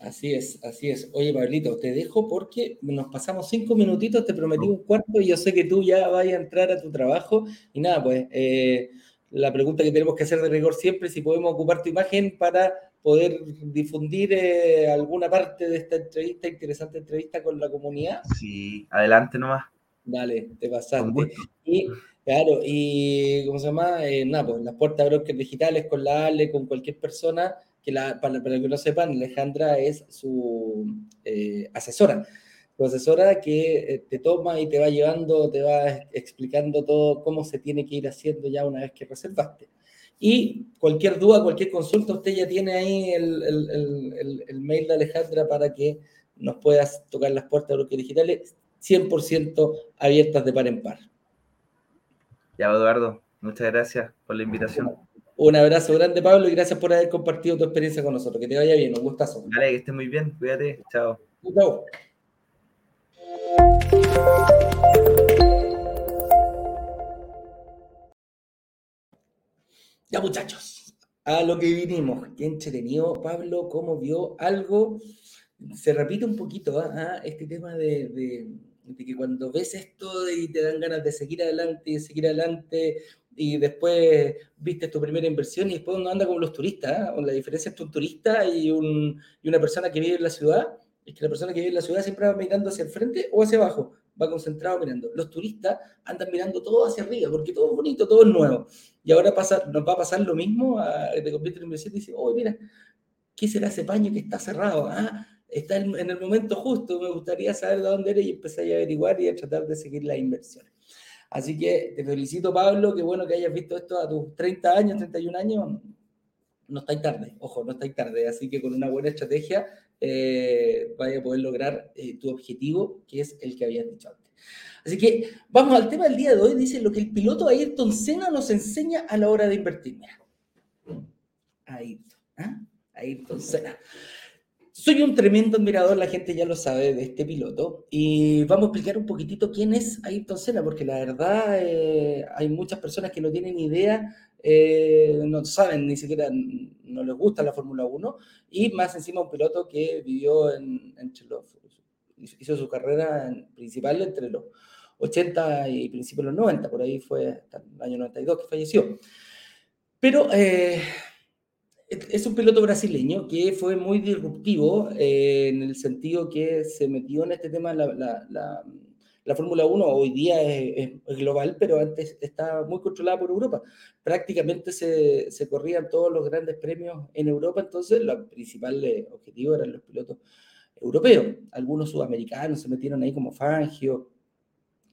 Así es, así es. Oye, Pablito, te dejo porque nos pasamos cinco minutitos, te prometí un cuarto y yo sé que tú ya vayas a entrar a tu trabajo. Y nada, pues eh, la pregunta que tenemos que hacer de rigor siempre es si podemos ocupar tu imagen para poder difundir eh, alguna parte de esta entrevista, interesante entrevista con la comunidad. Sí, adelante nomás. Dale, te pasaste. Y claro, y ¿cómo se llama? Eh, nada, pues las puertas de brokers digitales con la Ale, con cualquier persona, que la, para, para que no sepan, Alejandra es su eh, asesora. Su asesora que te toma y te va llevando, te va explicando todo cómo se tiene que ir haciendo ya una vez que reservaste. Y cualquier duda, cualquier consulta, usted ya tiene ahí el, mail de Alejandra para que nos puedas tocar las puertas de los digitales 100% abiertas de par en par. Ya, Eduardo, muchas gracias por la invitación. Un abrazo grande, Pablo, y gracias por haber compartido tu experiencia con nosotros. Que te vaya bien, un gustazo. Dale, que estés muy bien, cuídate, chao. Chao. Ya muchachos, a lo que vinimos. Qué entretenido, Pablo, cómo vio algo. Se repite un poquito. ¿Ah? este tema de, que cuando ves esto y te dan ganas de seguir adelante y seguir adelante y después viste tu primera inversión y después uno anda como los turistas. ¿ah? La diferencia entre un turista y, un, y una persona que vive en la ciudad es que la persona que vive en la ciudad siempre va mirando hacia el frente o hacia abajo va concentrado mirando. Los turistas andan mirando todo hacia arriba, porque todo es bonito, todo es nuevo. Y ahora pasa, nos va a pasar lo mismo, a, te convierte en inversión y dice, oh, mira, ¿qué será ese paño que está cerrado? Ah, está en, el momento justo, me gustaría saber de dónde eres y empezar a averiguar y a tratar de seguir las inversiones. Así que te felicito, Pablo, qué bueno que hayas visto esto a tus 30 años, 31 años. No estáis tarde, ojo, no estáis tarde. Así que con una buena estrategia eh, vaya a poder lograr eh, tu objetivo, que es el que habías dicho antes. Así que vamos al tema del día de hoy. Dice lo que el piloto Ayrton Senna nos enseña a la hora de invertir. Mira, Ayrton, ¿ah? Ayrton Senna. Soy un tremendo admirador, la gente ya lo sabe, de este piloto. Y vamos a explicar un poquitito quién es Ayrton Senna, porque la verdad eh, hay muchas personas que no tienen idea eh, no saben ni siquiera, no les gusta la Fórmula 1, y más encima un piloto que vivió en, hizo su carrera principal entre los 80 y principios de los 90, por ahí fue hasta el año 92 que falleció. Pero eh, es un piloto brasileño que fue muy disruptivo eh, en el sentido que se metió en este tema la la Fórmula 1 hoy día es, global, pero antes estaba muy controlada por Europa. Prácticamente se, corrían todos los grandes premios en Europa, entonces el principal objetivo eran los pilotos europeos. Algunos sudamericanos se metieron ahí como Fangio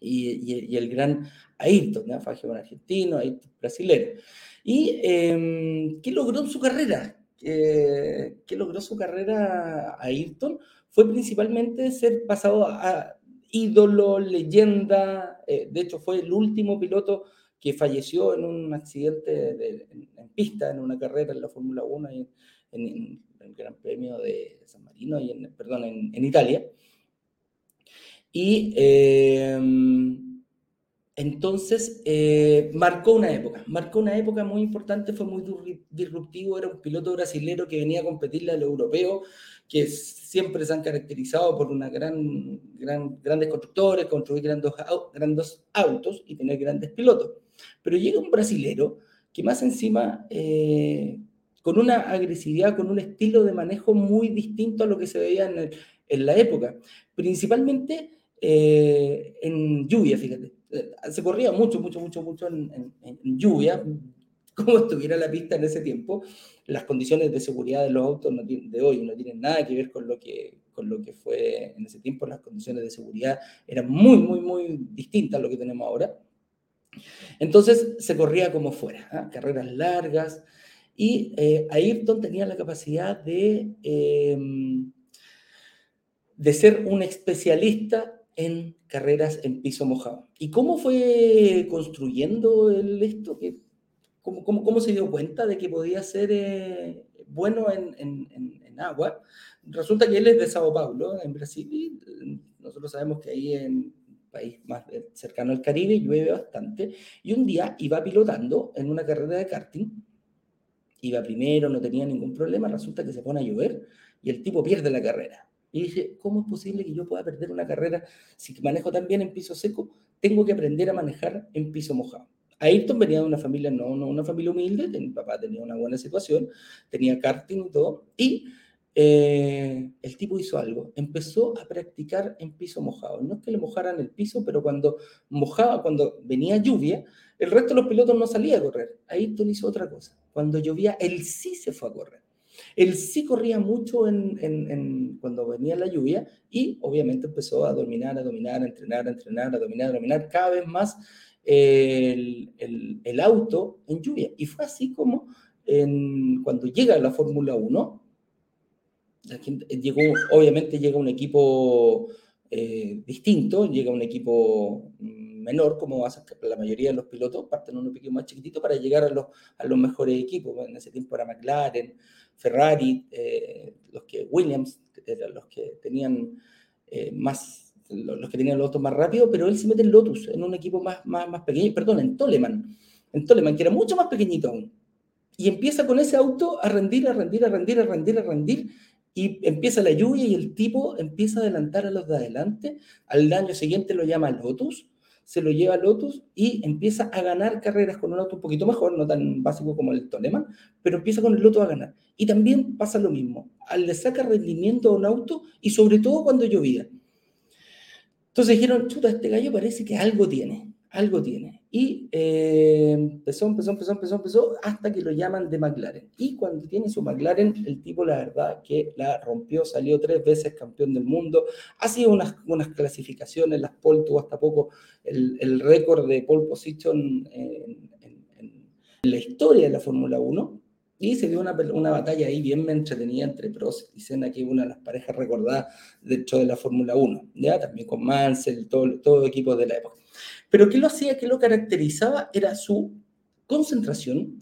y, el gran Ayrton, ¿no? Fangio un argentino, Ayrton brasileño. ¿Y eh, qué logró su carrera? ¿Qué, ¿Qué logró su carrera Ayrton? Fue principalmente ser pasado a, ídolo, leyenda. Eh, de hecho, fue el último piloto que falleció en un accidente en, pista, en una carrera en la Fórmula 1, en, en, el Gran Premio de San Marino, y en, perdón, en, Italia. Y em, entonces, eh, marcó una época, marcó una época muy importante, fue muy disruptivo, era un piloto brasilero que venía a competirle al europeo, que siempre se han caracterizado por una gran, gran, grandes constructores, construir grandes, grandes autos y tener grandes pilotos. Pero llega un brasilero que más encima, eh, con una agresividad, con un estilo de manejo muy distinto a lo que se veía en, en la época, principalmente eh, en lluvia, fíjate. Eh, se corría mucho, mucho, mucho, mucho en, lluvia, como estuviera la pista en ese tiempo. Las condiciones de seguridad de los autos de hoy no tienen nada que ver con lo que, con lo que fue en ese tiempo. Las condiciones de seguridad eran muy, muy, muy distintas a lo que tenemos ahora. Entonces se corría como fuera, ¿ah? carreras largas, y eh, Ayrton tenía la capacidad de, em, de ser un especialista en carreras en piso mojado. ¿Y cómo fue construyendo el, esto? Cómo, cómo, cómo, se dio cuenta de que podía ser eh, bueno en, en, en, agua? Resulta que él es de Sao Paulo, en Brasil, y nosotros sabemos que ahí en país más cercano al Caribe llueve bastante, y un día iba pilotando en una carrera de karting, iba primero, no tenía ningún problema, resulta que se pone a llover y el tipo pierde la carrera. Y dije, ¿cómo es posible que yo pueda perder una carrera si manejo tan bien en piso seco? Tengo que aprender a manejar en piso mojado. Ayrton venía de una familia, no, no una familia humilde, mi papá tenía una buena situación, tenía karting y todo, y eh, el tipo hizo algo, empezó a practicar en piso mojado. No es que le mojaran el piso, pero cuando mojaba, cuando venía lluvia, el resto de los pilotos no salía a correr. Ayrton hizo otra cosa. Cuando llovía, él sí se fue a correr. Él sí corría mucho en, cuando venía la lluvia y obviamente empezó a dominar, a dominar, a entrenar, a entrenar, a dominar, a dominar cada vez más el, auto en lluvia. Y fue así como cuando llega la Fórmula 1, llegó, obviamente llega un equipo eh, distinto, llega un equipo menor, como hace la mayoría de los pilotos, parten un equipo más chiquitito para llegar a los, a los mejores equipos. En ese tiempo era McLaren, Ferrari, eh, los que Williams, eran los que tenían eh, más, los que tenían los autos más rápidos, pero él se mete en Lotus, en un equipo más, más, más pequeño, perdón, en Toleman, en Toleman, que era mucho más pequeñito aún. Y empieza con ese auto a rendir, a rendir, a rendir, a rendir, a rendir, y empieza la lluvia y el tipo empieza a adelantar a los de adelante. Al año siguiente lo llama Lotus, se lo lleva Lotus y empieza a ganar carreras con un auto un poquito mejor, no tan básico como el Toleman, pero empieza con el Lotus a ganar. Y también pasa lo mismo, al le saca rendimiento a un auto y sobre todo cuando llovía. Entonces dijeron, chuta, este gallo parece que algo tiene, algo tiene. Y eh, empezó, empezó, empezó, empezó, empezó, hasta que lo llaman de McLaren. Y cuando tiene su McLaren, el tipo, la verdad, que la rompió, salió tres veces campeón del mundo. Ha sido unas, unas clasificaciones, las pole tuvo hasta poco el, el récord de pole position en, en, en, la historia de la Fórmula 1. Y se dio una, una, batalla ahí bien entretenida entre Prost y Senna, que es una de las parejas recordadas dentro de la Fórmula 1, ¿ya? También con Mansell, todo, todo equipo de la época. Pero ¿qué lo hacía? ¿Qué lo caracterizaba? Era su concentración,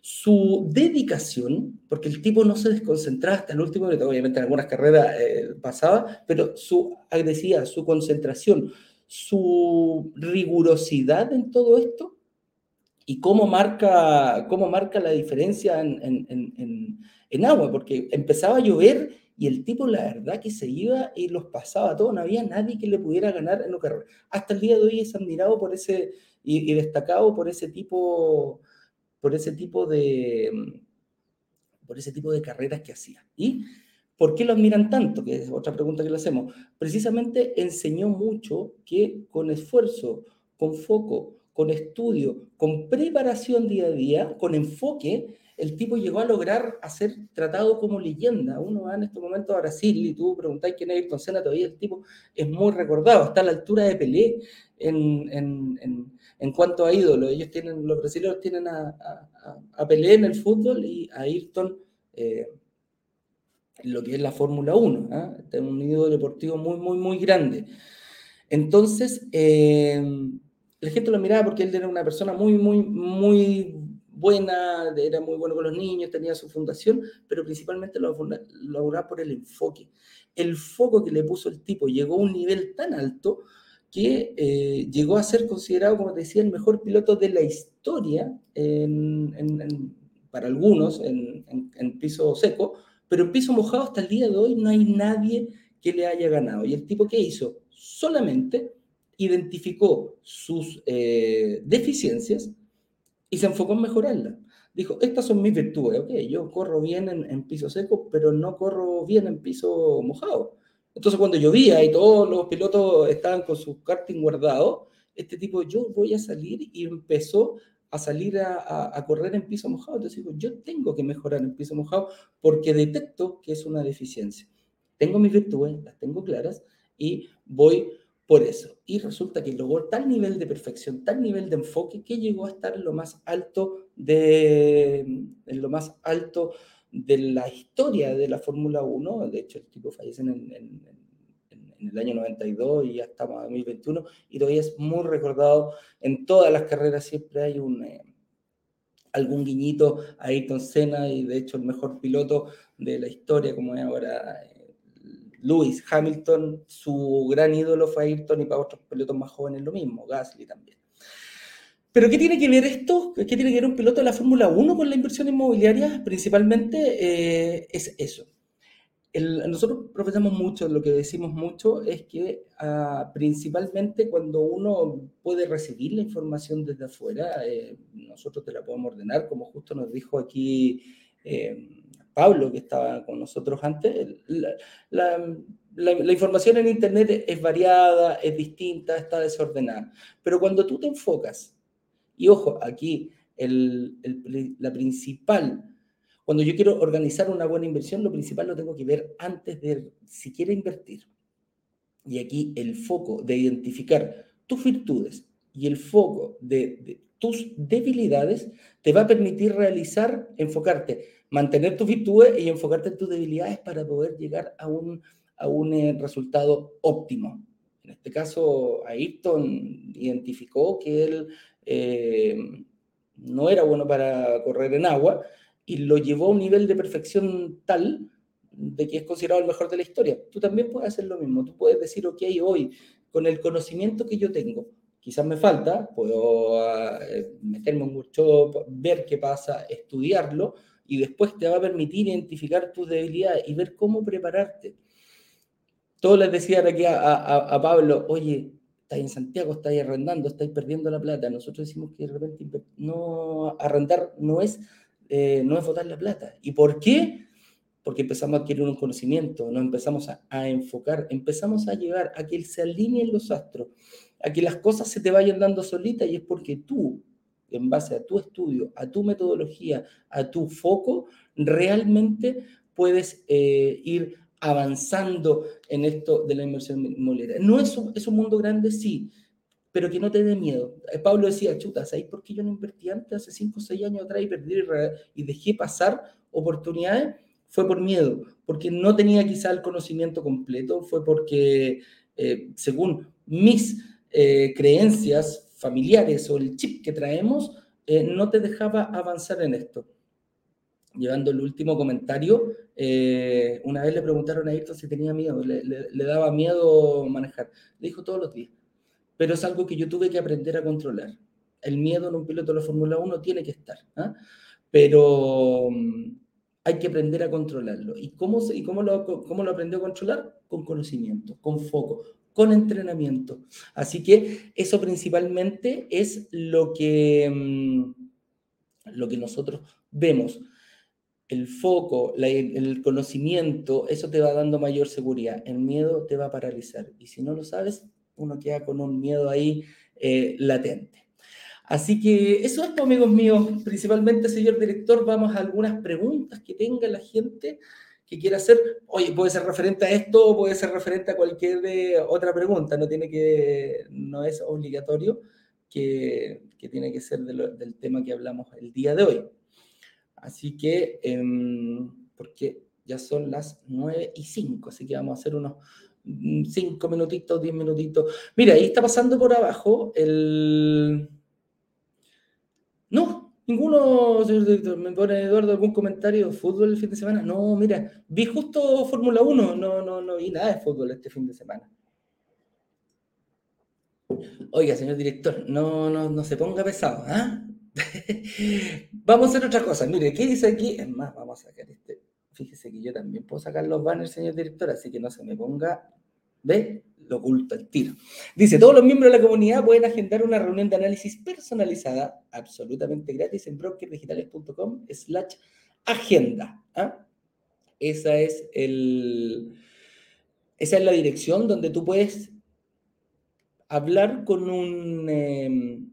su dedicación, porque el tipo no se desconcentraba hasta el último, obviamente en algunas carreras eh, pasaba, pero su agresividad, su concentración, su rigurosidad en todo esto y cómo marca, cómo marca la diferencia en, en, en, en agua, porque empezaba a llover y el tipo, la verdad, que se iba y los pasaba todos. No había nadie que le pudiera ganar en que Hasta el día de hoy es admirado por ese y, destacado por ese tipo, por ese tipo de, por ese tipo de carreras que hacía. ¿Y por qué lo admiran tanto? Que es otra pregunta que le hacemos. Precisamente enseñó mucho que con esfuerzo, con foco, con estudio, con preparación día a día, con enfoque, el tipo llegó a lograr hacer tratado como leyenda. Uno va en este momento a Brasil y tú preguntáis quién es Ayrton Senna, todavía el tipo es muy recordado, está a la altura de Pelé en, en, en, cuanto a ídolo. Ellos tienen, los brasileños tienen a, a, Pelé en el fútbol y a Ayrton eh, en lo que es la Fórmula 1. ¿eh? Es un ídolo deportivo muy, muy, muy grande. Entonces, eh, la gente lo miraba porque él era una persona muy, muy, muy buena, era muy bueno con los niños, tenía su fundación, pero principalmente lo lograba por el enfoque. El foco que le puso el tipo llegó a un nivel tan alto que eh, llegó a ser considerado, como te decía, el mejor piloto de la historia para algunos en, piso seco, pero en piso mojado hasta el día de hoy no hay nadie que le haya ganado. ¿Y el tipo qué hizo? Solamente identificó sus eh, deficiencias y se enfocó en mejorarlas. Dijo, estas son mis virtudes, ok, yo corro bien en piso seco, pero no corro bien en piso mojado. Entonces, cuando llovía y todos los pilotos estaban con su karting guardado, este tipo, yo voy a salir y empezó a salir a, correr en piso mojado. Entonces digo, yo tengo que mejorar en piso mojado porque detecto que es una deficiencia. Tengo mis virtudes, las tengo claras y voy por eso. Y resulta que logró tal nivel de perfección, tal nivel de enfoque que llegó a estar en lo más alto de, lo más alto de la historia de la Fórmula 1, de hecho el tipo fallece en, el año 92 y en 2021, y todavía es muy recordado en todas las carreras, siempre hay un, eh, algún guiñito a Ayrton Senna y de hecho el mejor piloto de la historia, como es ahora Lewis Hamilton, su gran ídolo fue Ayrton y para otros pilotos más jóvenes lo mismo, Gasly también. Pero ¿qué tiene que ver esto? ¿Qué tiene que ver un piloto de la Fórmula 1 con la inversión inmobiliaria? Principalmente eh, es eso. nosotros profesamos mucho, lo que decimos mucho es que ah, principalmente cuando uno puede recibir la información desde afuera, eh, nosotros te la podemos ordenar, como justo nos dijo aquí eh, Pablo, que estaba con nosotros antes. la información en Internet es variada, es distinta, está desordenada. Pero cuando tú te enfocas y ojo, aquí la principal, cuando yo quiero organizar una buena inversión, lo principal lo tengo que ver antes de si quiero invertir. Y aquí el foco de identificar tus virtudes y el foco de, tus debilidades te va a permitir realizar, enfocarte, mantener tus virtudes y enfocarte en tus debilidades para poder llegar a un, a un eh, resultado óptimo. En este caso, Ayrton identificó que él eh, no era bueno para correr en agua y lo llevó a un nivel de perfección tal de que es considerado el mejor de la historia. Tú también puedes hacer lo mismo. Tú puedes decir, ok, hoy, con el conocimiento que yo tengo, quizás me falta, puedo eh, meterme en workshop, ver qué pasa, estudiarlo, y después te va a permitir identificar tus debilidades y ver cómo prepararte. Todos les decían aquí a, Pablo, oye, estáis en Santiago, estáis arrendando, estáis perdiendo la plata. Nosotros decimos que de repente no arrendar no es, eh, no es votar la plata. ¿Y por qué? Porque empezamos a adquirir un conocimiento, nos empezamos a, a, enfocar, empezamos a llevar a que se alineen los astros, a que las cosas se te vayan dando solitas y es porque tú, en base a tu estudio, a tu metodología, a tu foco, realmente puedes eh, ir avanzando en esto de la inversión inmobiliaria. No es un, mundo grande, sí, pero que no te dé miedo. Eh, Pablo decía, chuta, ¿sabes por qué yo no invertí antes, hace 5 o 6 años atrás y perdí y dejé pasar oportunidades? Fue por miedo, porque no tenía quizá el conocimiento completo, fue porque, eh, según mis creencias familiares o el chip que traemos, no te dejaba avanzar en esto llevando el último comentario, eh, una vez le preguntaron a Ayrton si tenía miedo, le, daba miedo manejar. Le dijo todos los días. Pero es algo que yo tuve que aprender a controlar. El miedo en un piloto de la Fórmula 1 tiene que estar. ¿ah? Pero mm, hay que aprender a controlarlo. ¿Y cómo, y cómo, lo, cómo lo aprendió a controlar? Con conocimiento, con foco, con entrenamiento. Así que eso principalmente es lo que, mm, lo que nosotros vemos el foco, el conocimiento, eso te va dando mayor seguridad. El miedo te va a paralizar. Y si no lo sabes, uno queda con un miedo ahí eh, latente. Así que eso es, amigos míos, principalmente, señor director, vamos a algunas preguntas que tenga la gente que quiera hacer. Oye, puede ser referente a esto, puede ser referente a cualquier eh, otra pregunta, no tiene que, no es obligatorio que, tiene que ser del tema que hablamos el día de hoy. Así que, em, porque ya son las 9 y 5, así que vamos a hacer unos 5 mm, minutitos, 10 minutitos. Mira, ahí está pasando por abajo el... No, ninguno, me pone Eduardo algún comentario, fútbol el fin de semana. No, mira, vi justo Fórmula 1, no, no, no vi nada de fútbol este fin de semana. Oiga, señor director, no, no, no se ponga pesado, ¿ah? vamos a hacer otra cosa. Mire, ¿qué dice aquí? Es más, vamos a sacar este. Fíjese que yo también puedo sacar los banners, señor director, así que no se me ponga. ¿Ve? Lo oculto el tiro. Dice, todos los miembros de la comunidad pueden agendar una reunión de análisis personalizada, absolutamente gratis, en brokerdigitales.com slash agenda. ¿ah? Esa es. Esa es la dirección donde tú puedes hablar con un em,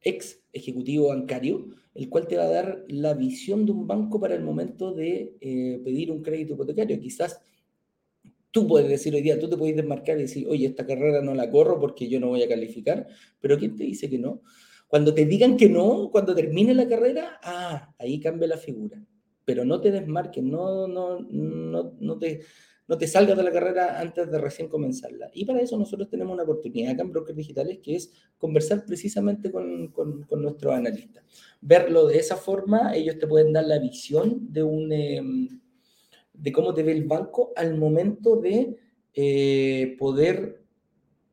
ex ejecutivo bancario, el cual te va a dar la visión de un banco para el momento de eh, pedir un crédito hipotecario. Quizás tú puedes decir hoy día, tú te puedes desmarcar y decir, oye, esta carrera no la corro porque yo no voy a calificar, pero ¿quién te dice que no? Cuando te digan que no, cuando termine la carrera, ah, ahí cambia la figura. Pero no te desmarques, no, no, no, no te no te salgas de la carrera antes de recién comenzarla. Y para eso nosotros tenemos una oportunidad acá en Brokers Digitales que es conversar precisamente con, con, con nuestros analistas. Verlo de esa forma, ellos te pueden dar la visión de, un, em, de cómo te ve el banco al momento de eh, poder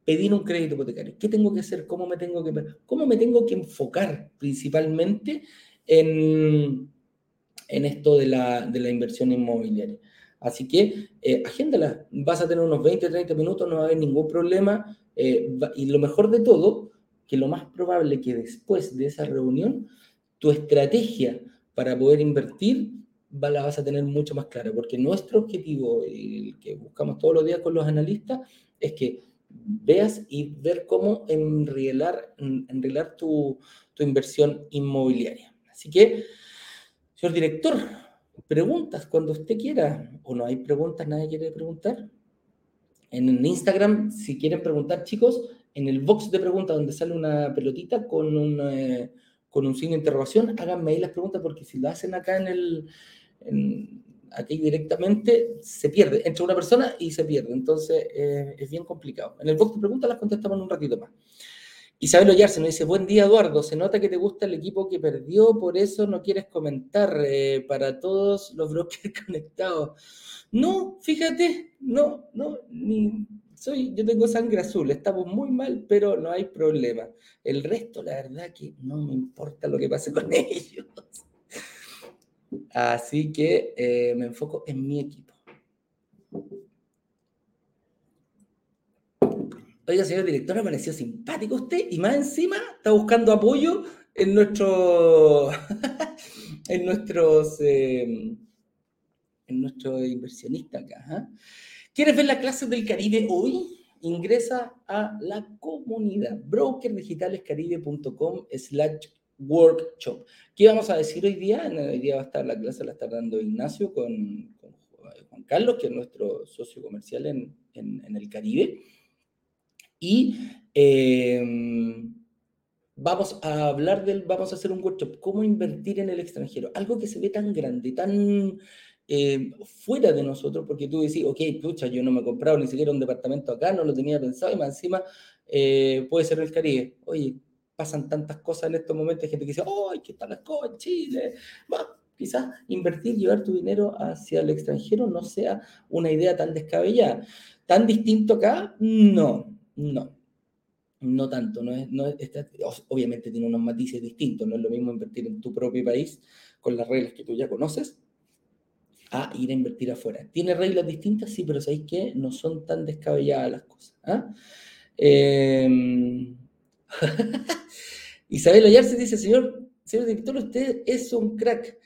pedir un crédito hipotecario. ¿Qué tengo que hacer? ¿Cómo me tengo que, cómo me tengo que enfocar principalmente en, en esto de la, de la inversión inmobiliaria? Así que eh, agéndala, vas a tener unos 20, 30 minutos, no va a haber ningún problema. Eh, y lo mejor de todo, que lo más probable que después de esa reunión, tu estrategia para poder invertir la vas a tener mucho más clara, porque nuestro objetivo, el que buscamos todos los días con los analistas, es que veas y ver cómo enrielar, enrielar tu, tu inversión inmobiliaria. Así que, señor director, preguntas cuando usted quiera. O no hay preguntas, nadie quiere preguntar. En Instagram, si quieren preguntar, chicos, en el box de preguntas donde sale una pelotita con un, eh, con un signo de interrogación, háganme ahí las preguntas porque si lo hacen acá en el, aquí directamente, se pierde. Entra una persona y se pierde. Entonces eh, es bien complicado. En el box de preguntas las contestamos en un ratito más. Isabel Ollarse nos dice, buen día Eduardo, se nota que te gusta el equipo que perdió, por eso no quieres comentar eh, para todos los brokers conectados. No, fíjate, no, no, ni soy, yo tengo sangre azul, estamos muy mal, pero no hay problema. El resto, la verdad que no me importa lo que pase con ellos. Así que eh, me enfoco en mi equipo. Oiga, señor director, me pareció simpático usted y más encima está buscando apoyo en nuestro en nuestros eh, en nuestro inversionista acá. ¿ah? ¿Quieres ver la clase del Caribe hoy? Ingresa a la comunidad brokerdigitalescaribe.com slash workshop. ¿Qué vamos a decir hoy día? Hoy día va a estar la clase, la está dando Ignacio con, Juan Carlos, que es nuestro socio comercial en, en el Caribe. Y em, vamos a hablar del, vamos a hacer un workshop, cómo invertir en el extranjero, algo que se ve tan grande, tan em, fuera de nosotros, porque tú decís, ok, pucha, yo no me he comprado ni siquiera un departamento acá, no lo tenía pensado, y más encima eh, puede ser el Caribe. Oye, pasan tantas cosas en estos momentos, hay gente que dice, ¡ay, qué tal las cosas en Chile! quizás invertir, llevar tu dinero hacia el extranjero no sea una idea tan descabellada. ¿Tan distinto acá? No, no, no tanto. No es, no obviamente tiene unos matices distintos. No es lo mismo invertir en tu propio país con las reglas que tú ya conoces a ir a invertir afuera. ¿Tiene reglas distintas? Sí, pero ¿sabéis qué? No son tan descabelladas las cosas. ¿ah? Eh... Isabel Ayarse dice, señor, director, usted es un crack.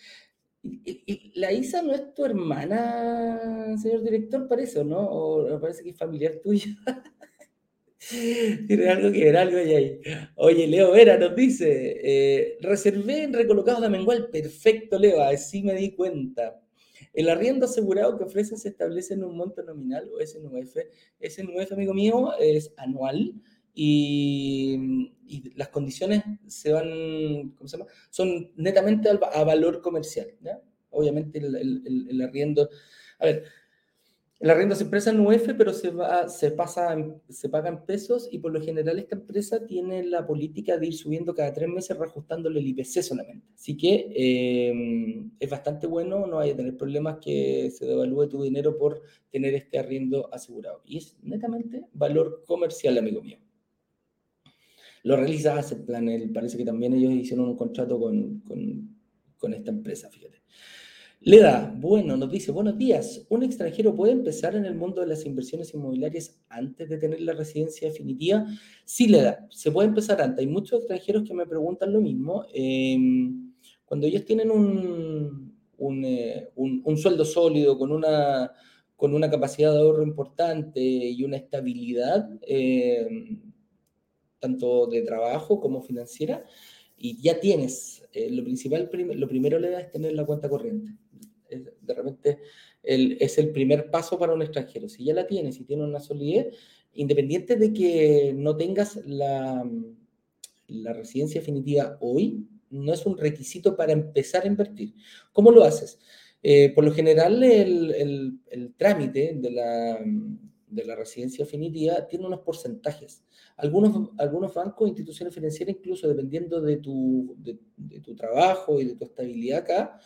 ¿Y, la Isa no es tu hermana, señor director, parece, o no? ¿O parece que es familiar tuyo? Tiene algo que ver, algo ahí. Oye, Leo Vera nos dice, eh, reservé en recolocados de Amengual. Perfecto, Leo, así me di cuenta. El arriendo asegurado que ofrece se establece en un monto nominal o SNUF. SNUF, amigo mío, es anual y, las condiciones se van, ¿cómo se llama? Son netamente a, valor comercial. Obviamente el, el arriendo... A ver, la renta se empresa en UF, pero se, va, se, pasa, se paga en pesos y por lo general esta empresa tiene la política de ir subiendo cada tres meses reajustándole el IPC solamente. Así que em, es bastante bueno, no hay a tener problemas que se devalúe tu dinero por tener este arriendo asegurado. Y es netamente valor comercial, amigo mío. Lo realiza Plan, parece que también ellos hicieron un contrato con, con esta empresa, fíjate. Le da, bueno, nos dice, buenos días, ¿un extranjero puede empezar en el mundo de las inversiones inmobiliarias antes de tener la residencia definitiva? Sí le da, se puede empezar antes. Hay muchos extranjeros que me preguntan lo mismo. Em, cuando ellos tienen un, eh, un, un, sueldo sólido, con una, con una capacidad de ahorro importante y una estabilidad, em, tanto de trabajo como financiera, y ya tienes, eh, lo principal, lo primero le da es tener la cuenta corriente de repente es el primer paso para un extranjero. Si ya la tienes, y tiene una solidez, independiente de que no tengas la, la residencia definitiva hoy, no es un requisito para empezar a invertir. ¿Cómo lo haces? Eh, por lo general, el, el, trámite de la, de la, residencia definitiva tiene unos porcentajes. Algunos, algunos bancos, instituciones financieras, incluso dependiendo de tu, de, tu trabajo y de tu estabilidad acá,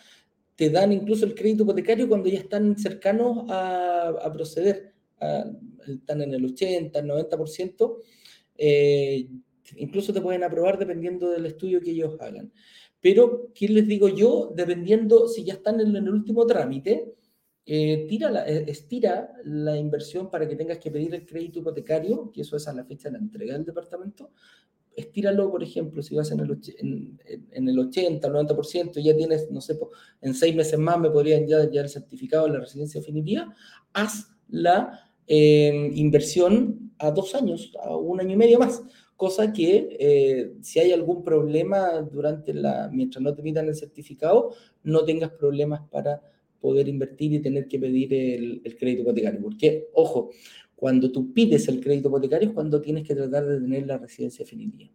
te dan incluso el crédito hipotecario cuando ya están cercanos a, proceder, están en el 80, el 90%, eh, incluso te pueden aprobar dependiendo del estudio que ellos hagan. Pero, ¿qué les digo yo? Dependiendo si ya están en el último trámite, eh, tira eh, estira la inversión para que tengas que pedir el crédito hipotecario, que eso es a la fecha de la entrega del departamento, estíralo, por ejemplo, si vas en el, en, el 80, 90%, ya tienes, no sé, en seis meses más me podrían ya, ya el certificado de la residencia definitiva, haz la em, inversión a dos años, a un año y medio más, cosa que eh, si hay algún problema durante la, mientras no te emitan el certificado, no tengas problemas para poder invertir y tener que pedir el, el crédito hipotecario. Porque, ojo, cuando tú pides el crédito hipotecario es cuando tienes que tratar de tener la residencia definitiva.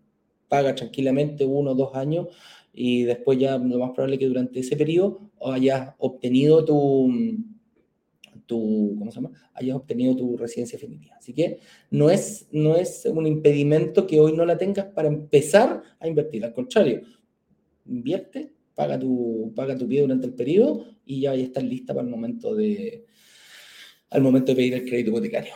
Paga tranquilamente uno o dos años y después ya lo más probable es que durante ese periodo hayas obtenido tu, tu, ¿cómo se llama? hayas obtenido tu residencia definitiva. Así que no es, no es un impedimento que hoy no la tengas para empezar a invertir. Al contrario, invierte, paga tu, paga tu pie durante el periodo y ya, ya estás lista para el momento de, al momento de pedir el crédito hipotecario.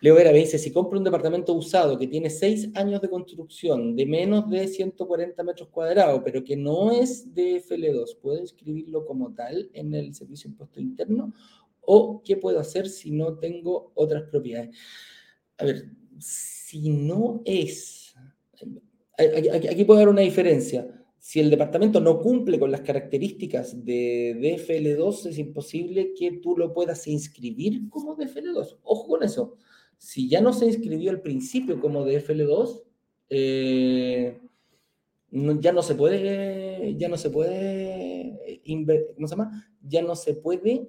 Leo Vera me dice, si compro un departamento usado que tiene seis años de construcción, de menos de 140 metros cuadrados, pero que no es de FL2, ¿puedo inscribirlo como tal en el servicio de impuesto interno? ¿O qué puedo hacer si no tengo otras propiedades? A ver, si no es... Aquí, aquí dar una diferencia. Si el departamento no cumple con las características de DFL2, es imposible que tú lo puedas inscribir como DFL2. Ojo con eso si ya no se inscribió al principio como DFL2, eh, ya no se puede, ya no se puede, ¿cómo se llama? Ya no se puede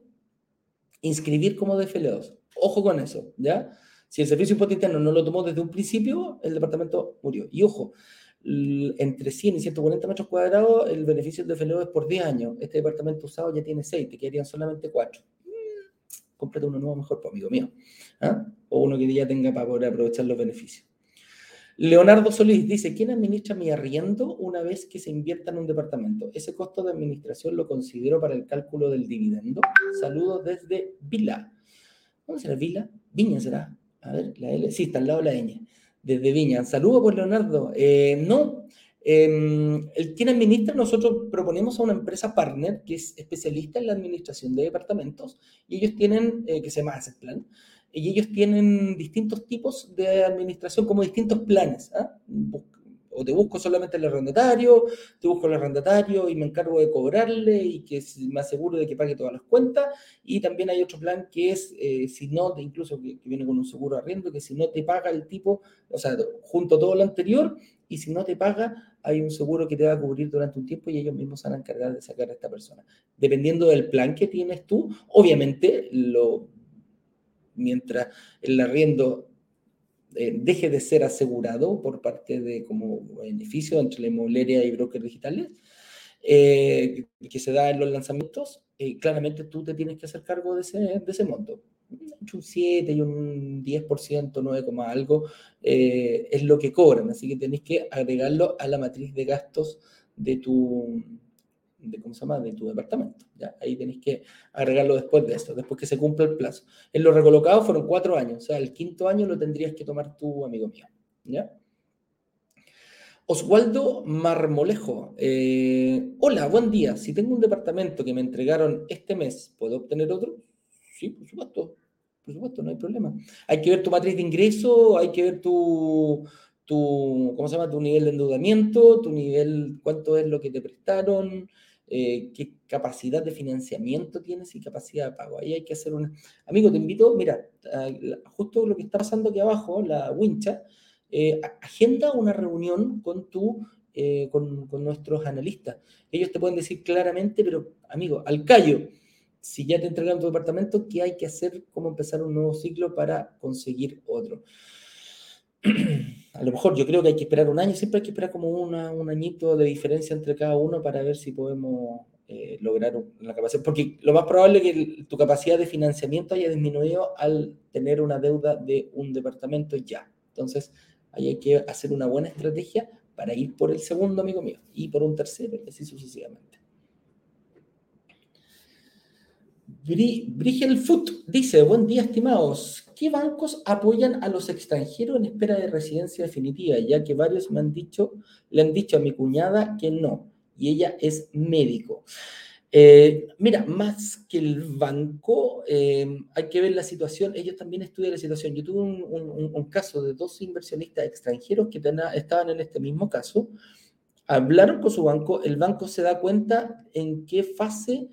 inscribir como DFL2. Ojo con eso, ¿ya? Si el servicio hipotético no lo tomó desde un principio, el departamento murió. Y ojo, entre 100 y 140 metros cuadrados, el beneficio del DFL2 es por 10 años. Este departamento usado ya tiene 6, te quedarían solamente 4 cómprate uno nuevo mejor, pues, amigo mío. ¿ah? O uno que ya tenga para poder aprovechar los beneficios. Leonardo Solís dice, ¿quién administra mi arriendo una vez que se invierta en un departamento? Ese costo de administración lo considero para el cálculo del dividendo. Saludos desde Vila. ¿Dónde será Vila? Viña será. A ver, la L. Sí, está al lado de la ñ. Desde Viña. Saludos por Leonardo. Eh, no, eh, el quien administra, nosotros proponemos a una empresa partner que es especialista en la administración de departamentos y ellos tienen, eh, que se llama Asset Plan, y ellos tienen distintos tipos de administración como distintos planes. ¿ah? O te busco solamente el arrendatario, te busco el arrendatario y me encargo de cobrarle y que me aseguro de que pague todas las cuentas. Y también hay otro plan que es, eh, si no, incluso que, viene con un seguro de arriendo, que si no te paga el tipo, o sea, junto a todo lo anterior, y si no te paga, hay un seguro que te va a cubrir durante un tiempo y ellos mismos se van a encargar de sacar a esta persona. Dependiendo del plan que tienes tú, obviamente, lo, mientras el arriendo eh, deje de ser asegurado por parte de como beneficio entre la inmobiliaria y brokers digitales, eh, que se da en los lanzamientos, eh, claramente tú te tienes que hacer cargo de ese, de ese monto. Un 7 y un 10%, 9, algo, es lo que cobran, así que tenés que agregarlo a la matriz de gastos de tu, de, ¿cómo se llama? de tu departamento. ¿ya? Ahí tenéis que agregarlo después de esto, después que se cumpla el plazo. En lo recolocado fueron cuatro años, o sea, el quinto año lo tendrías que tomar tú, amigo mío. ¿ya? Oswaldo Marmolejo. Eh, hola, buen día. Si tengo un departamento que me entregaron este mes, ¿puedo obtener otro? Sí, por supuesto. Por supuesto, no hay problema. Hay que ver tu matriz de ingreso, hay que ver tu, tu, ¿cómo se llama? Tu nivel de endeudamiento, tu nivel, cuánto es lo que te prestaron, eh, qué capacidad de financiamiento tienes y capacidad de pago. Ahí hay que hacer una... Amigo, te invito, mira, justo lo que está pasando aquí abajo, la wincha, eh, agenda una reunión con tu, eh, con, con, nuestros analistas. Ellos te pueden decir claramente, pero amigo, al callo, si ya te entregan tu departamento, ¿qué hay que hacer? ¿Cómo empezar un nuevo ciclo para conseguir otro? a lo mejor yo creo que hay que esperar un año, siempre hay que esperar como una, un añito de diferencia entre cada uno para ver si podemos eh, lograr la capacidad, porque lo más probable es que tu capacidad de financiamiento haya disminuido al tener una deuda de un departamento ya. Entonces, ahí hay que hacer una buena estrategia para ir por el segundo, amigo mío, y por un tercero, y así sucesivamente. Brigel Foot dice, buen día estimados, ¿qué bancos apoyan a los extranjeros en espera de residencia definitiva? Ya que varios me han dicho, le han dicho a mi cuñada que no, y ella es médico. Eh, mira, más que el banco, eh, hay que ver la situación, ellos también estudian la situación. Yo tuve un, caso de dos inversionistas extranjeros que estaban en este mismo caso, hablaron con su banco, el banco se da cuenta en qué fase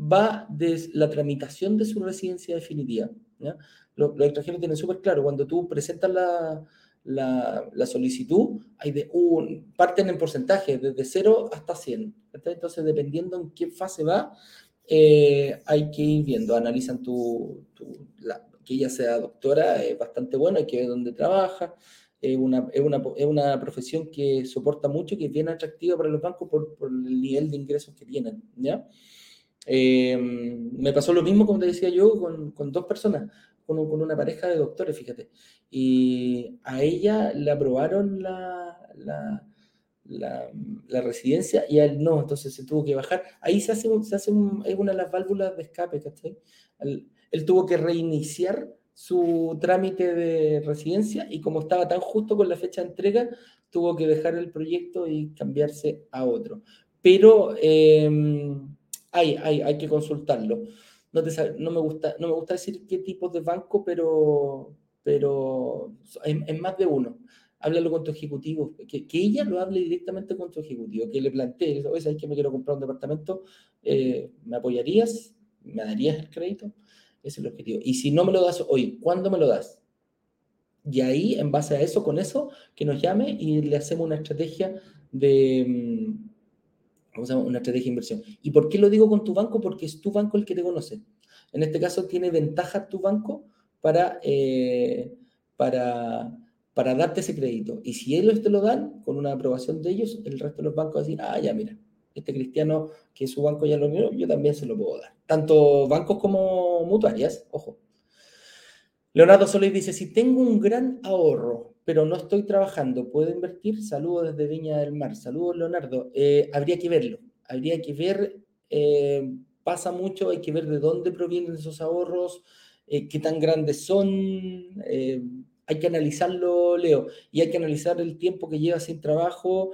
va la tramitación de su residencia definitiva. Los, extranjeros tienen súper claro, cuando tú presentas la, la, solicitud, hay de parten en porcentaje, desde 0 hasta 100. Entonces, dependiendo en qué fase va, eh, hay que ir viendo, analizan tu, que ella sea doctora, es bastante bueno, hay que ver dónde trabaja, es una, es una, es una profesión que soporta mucho, que es bien atractiva para los bancos por, por el nivel de ingresos que tienen, ¿ya? Eh, me pasó lo mismo, como te decía yo, con, con dos personas, con, con, una pareja de doctores, fíjate. Y a ella le aprobaron la, la, la, residencia y a él no, entonces se tuvo que bajar. Ahí se hace, se hace es una de las válvulas de escape, ¿cachai? Él, él tuvo que reiniciar su trámite de residencia y como estaba tan justo con la fecha de entrega, tuvo que dejar el proyecto y cambiarse a otro. Pero... Eh, hay, hay, hay que consultarlo. No, no, me gusta, no me gusta decir qué tipo de banco, pero, pero es, más de uno. Háblalo con tu ejecutivo, que, ella lo hable directamente con tu ejecutivo, que le plantee, oye, ¿sabes que me quiero comprar un departamento? Eh, ¿Me apoyarías? ¿Me darías el crédito? Ese es el objetivo. Y si no me lo das hoy, ¿cuándo me lo das? Y ahí, en base a eso, con eso, que nos llame y le hacemos una estrategia de, mm, una estrategia de inversión. ¿Y por qué lo digo con tu banco? Porque es tu banco el que te conoce. En este caso tiene ventaja tu banco para, eh, para, para darte ese crédito. Y si ellos te lo dan, con una aprobación de ellos, el resto de los bancos decir, ah, ya mira, este cristiano que su banco ya lo dio, yo también se lo puedo dar. Tanto bancos como mutuarias, ojo. Leonardo Solís dice, si tengo un gran ahorro, pero no estoy trabajando, ¿puedo invertir? Saludos desde Viña del Mar. Saludos, Leonardo. Eh, habría que verlo. Habría que ver, eh, pasa mucho, hay que ver de dónde provienen esos ahorros, eh, qué tan grandes son. hay que analizarlo, Leo, y hay que analizar el tiempo que llevas sin trabajo,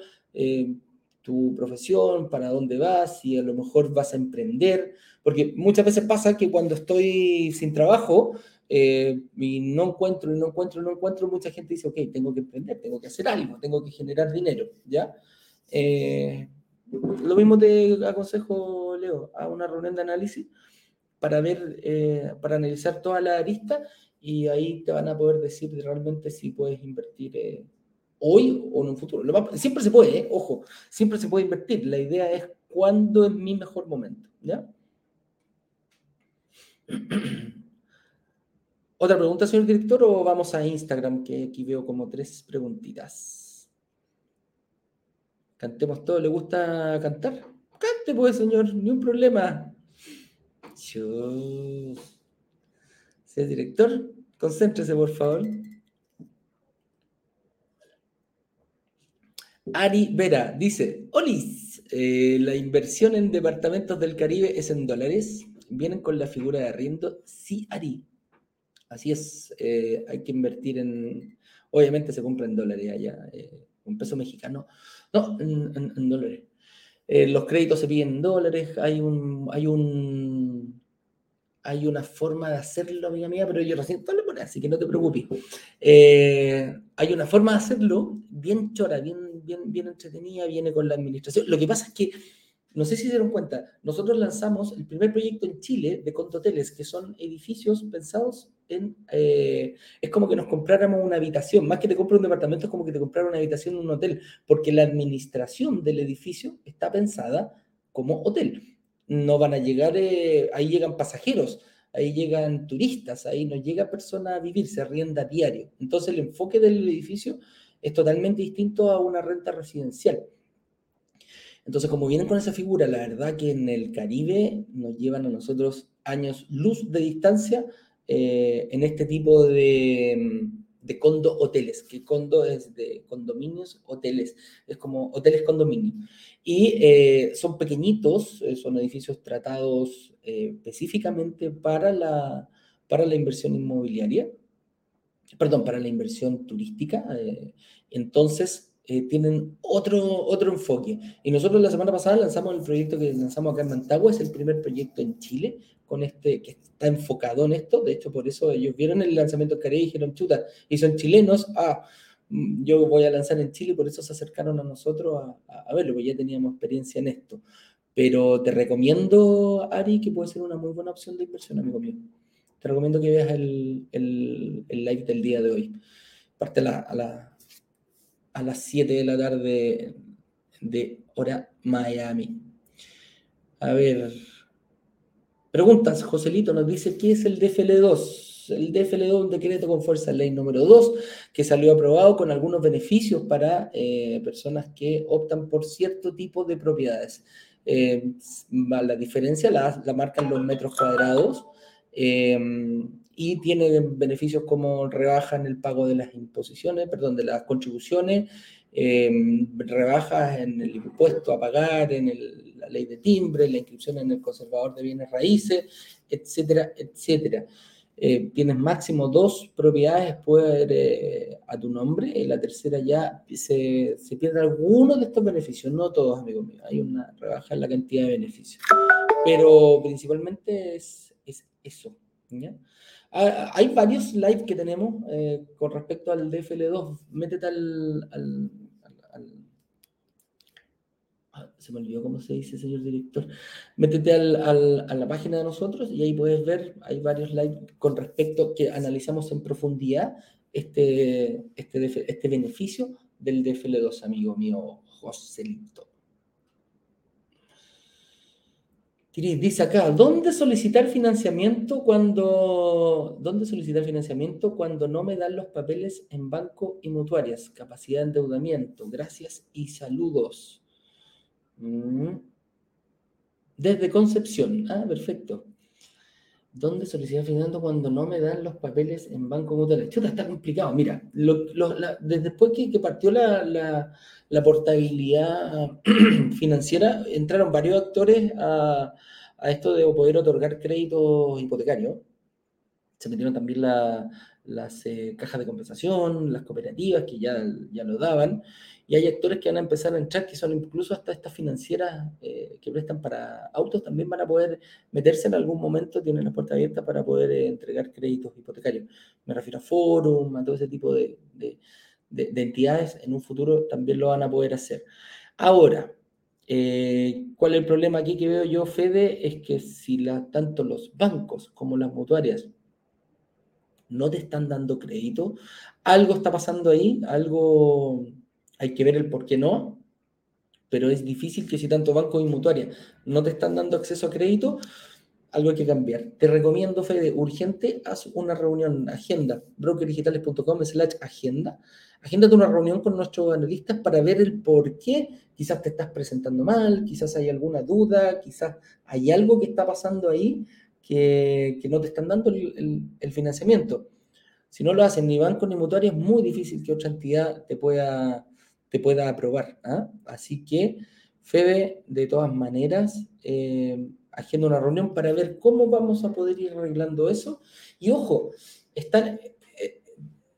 tu profesión, para dónde vas, si a lo mejor vas a emprender, porque muchas veces pasa que cuando estoy sin trabajo, eh, y no encuentro, y no encuentro, no encuentro, mucha gente dice, ok, tengo que emprender, tengo que hacer algo, tengo que generar dinero, ¿ya? Eh, lo mismo te aconsejo, Leo, a una reunión de análisis para ver, eh, para analizar toda la arista y ahí te van a poder decir realmente si puedes invertir hoy o en un futuro. siempre se puede, ojo, siempre se puede invertir. La idea es cuándo es mi mejor momento, ¿ya? ¿Otra pregunta, señor director, o vamos a Instagram, que aquí veo como tres preguntitas? Cantemos todo, ¿le gusta cantar? Cante pues, señor, ni un problema. Señor director, concéntrese, por favor. Ari Vera dice, Olis, eh, la inversión en departamentos del Caribe es en dólares. ¿Vienen con la figura de arriendo? Sí, Ari. Así es, eh, hay que invertir en, obviamente se compra en dólares allá, eh, un peso mexicano, no, en, dólares. Eh, los créditos se piden en dólares, hay un, hay un, hay una forma de hacerlo, amiga mía, pero yo recién lo pone, así que no te preocupes. Eh, hay una forma de hacerlo bien chora, bien, bien, bien entretenida, viene con la administración. Lo que pasa es que no sé si se dieron cuenta, nosotros lanzamos el primer proyecto en Chile de contoteles, que son edificios pensados Eh, es como que nos compráramos una habitación, más que te comprar un departamento, es como que te comprara una habitación en un hotel, porque la administración del edificio está pensada como hotel. No van a llegar, eh, ahí llegan pasajeros, ahí llegan turistas, ahí no llega persona a vivir, se arrienda diario. Entonces el enfoque del edificio es totalmente distinto a una renta residencial. Entonces, como vienen con esa figura, la verdad que en el Caribe nos llevan a nosotros años luz de distancia eh, en este tipo de, de condo hoteles, que condo es de condominios, hoteles, es como hoteles condominio. Y eh, son pequeñitos, eh, son edificios tratados específicamente para la, para la inversión inmobiliaria, perdón, para la inversión turística. entonces, eh, tienen otro, otro enfoque. Y nosotros la semana pasada lanzamos el proyecto que lanzamos acá en Mantagua, es el primer proyecto en Chile con este, que está enfocado en esto. De hecho, por eso ellos vieron el lanzamiento que y dijeron, chuta, y son chilenos, ah, mm, yo voy a lanzar en Chile, por eso se acercaron a nosotros a, a, verlo, porque ya teníamos experiencia en esto. Pero te recomiendo, Ari, que puede ser una muy buena opción de inversión, amigo mío. Te recomiendo que veas el, el, el live del día de hoy. Parte a la, a la a las 7 de la tarde de hora Miami. A ver. Preguntas, Joselito nos dice, ¿qué es el DFL2? El DFL2 un decreto con fuerza ley número 2 que salió aprobado con algunos beneficios para eh, personas que optan por cierto tipo de propiedades. Eh, la diferencia la, la, marcan los metros cuadrados. Eh, y tiene beneficios como rebaja en el pago de las imposiciones, perdón, de las contribuciones, em, rebajas en el impuesto a pagar, en la ley de timbre, la inscripción en el conservador de bienes raíces, etcétera, etcétera. Eh, tienes máximo dos propiedades puede, a tu nombre, y la tercera ya se, se pierde alguno de estos beneficios, no todos, amigos míos, hay una rebaja en la cantidad de beneficios, pero principalmente es, es eso. ¿ya? Ah, hay varios live que tenemos eh, con respecto al DFL2. Métete al, ah, se me olvidó cómo se dice, señor director. Métete a la página de nosotros y ahí puedes ver, hay varios live con respecto que analizamos en profundidad este, este, este beneficio del DFL2, amigo mío Joselito. Dice acá, ¿dónde solicitar financiamiento cuando dónde solicitar financiamiento cuando no me dan los papeles en banco y mutuarias? Capacidad de endeudamiento. Gracias y saludos. Mm. Desde Concepción. Ah, perfecto. ¿Dónde solicitar financiamiento cuando no me dan los papeles en banco mutuarias? Chuta, está complicado. Mira, desde después que, partió la, la portabilidad financiera, entraron varios actores a, esto de poder otorgar créditos hipotecarios. Se metieron también las eh, cajas de compensación, las cooperativas que ya, ya lo daban, y hay actores que van a empezar a entrar, que son incluso hasta estas financieras eh, que prestan para autos, también van a poder meterse en algún momento, tienen la puerta abierta para poder eh, entregar créditos hipotecarios. Me refiero a Forum, a todo ese tipo de de, entidades en un futuro también lo van a poder hacer. Ahora, eh, ¿cuál es el problema aquí que veo yo, Fede? Es que si tanto los bancos como las mutuarias no te están dando crédito, algo está pasando ahí, algo hay que ver el por qué no, pero es difícil que si tanto bancos y mutuarias no te están dando acceso a crédito, algo hay que cambiar. Te recomiendo, Fede, urgente, haz una reunión, agenda, brokerdigitales.com slash agenda, agéndate una reunión con nuestros analistas para ver el por qué quizás te estás presentando mal, quizás hay alguna duda, quizás hay algo que está pasando ahí que, no te están dando el, financiamiento. Si no lo hacen ni banco ni mutuario, es muy difícil que otra entidad te pueda, te pueda aprobar. ¿ah? Así que, Febe, de todas maneras, eh, agenda una reunión para ver cómo vamos a poder ir arreglando eso. Y ojo, están,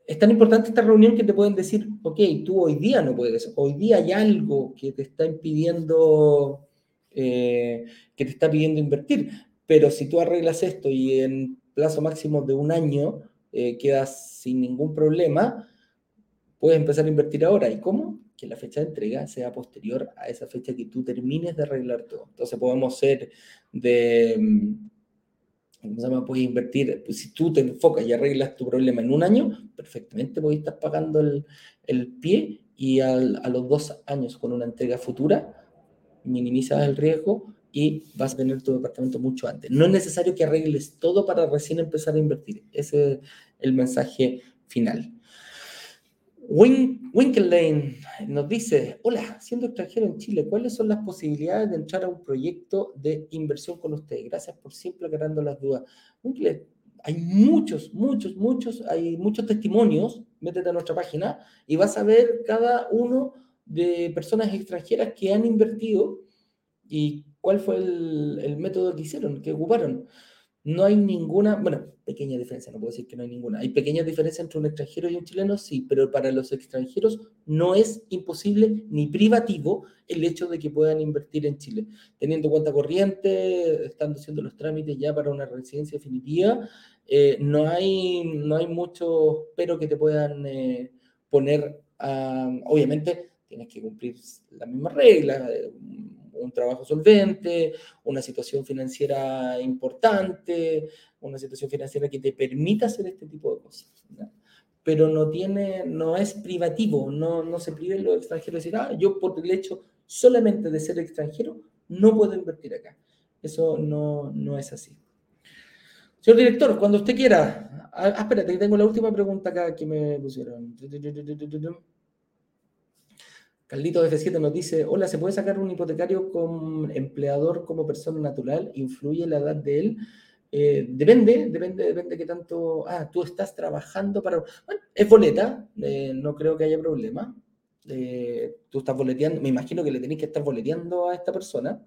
es tan importante esta reunión que te pueden decir, ok, tú hoy día no puedes, hoy día hay algo que te está impidiendo, eh, que te está pidiendo invertir, pero si tú arreglas esto y en plazo máximo de un año eh, quedas sin ningún problema, puedes empezar a invertir ahora. ¿Y cómo? Que la fecha de entrega sea posterior a esa fecha que tú termines de arreglar todo. Entonces podemos ser de mm, ¿cómo se llama? Puedes invertir, pues, si tú te enfocas y arreglas tu problema en un año, perfectamente puedes estar pagando el, el pie y a los dos años con una entrega futura, minimizas el riesgo y vas a tener tu departamento mucho antes. No es necesario que arregles todo para recién empezar a invertir. Ese es el mensaje final. Win Winkelane nos dice, hola, siendo extranjero en Chile, ¿cuáles son las posibilidades de entrar a un proyecto de inversión con usted? Gracias por siempre aclarando las dudas. hay muchos, muchos, muchos, hay muchos testimonios, métete a nuestra página y vas a ver cada uno de personas extranjeras que han invertido y cuál fue el, el método que hicieron, que ocuparon no hay ninguna, bueno, pequeña diferencia, no puedo decir que no hay ninguna. Hay pequeñas diferencias entre un extranjero y un chileno, sí, pero para los extranjeros no es imposible ni privativo el hecho de que puedan invertir en Chile. Teniendo cuenta corriente, estando haciendo los trámites ya para una residencia definitiva, eh, no, hay, no hay mucho pero que te puedan eh, poner, obviamente tienes que cumplir las mismas reglas, eh, un trabajo solvente, una situación financiera importante, una situación financiera que te permita hacer este tipo de cosas. Pero no tiene, no es privativo, no, no se prive los extranjeros decir, ah, yo por el hecho solamente de ser extranjero no puedo invertir acá. Eso no, no es así. Señor director, cuando usted quiera. Ah, espérate, tengo la última pregunta acá que me pusieron. Carlito F7 nos dice, hola, ¿se puede sacar un hipotecario con empleador como persona natural? ¿Influye la edad de él? Eh, depende, depende, depende de qué tanto... Ah, tú estás trabajando para... Bueno, es boleta, eh, no creo que haya problema. Eh, tú estás boleteando, me imagino que le tenéis que estar boleteando a esta persona.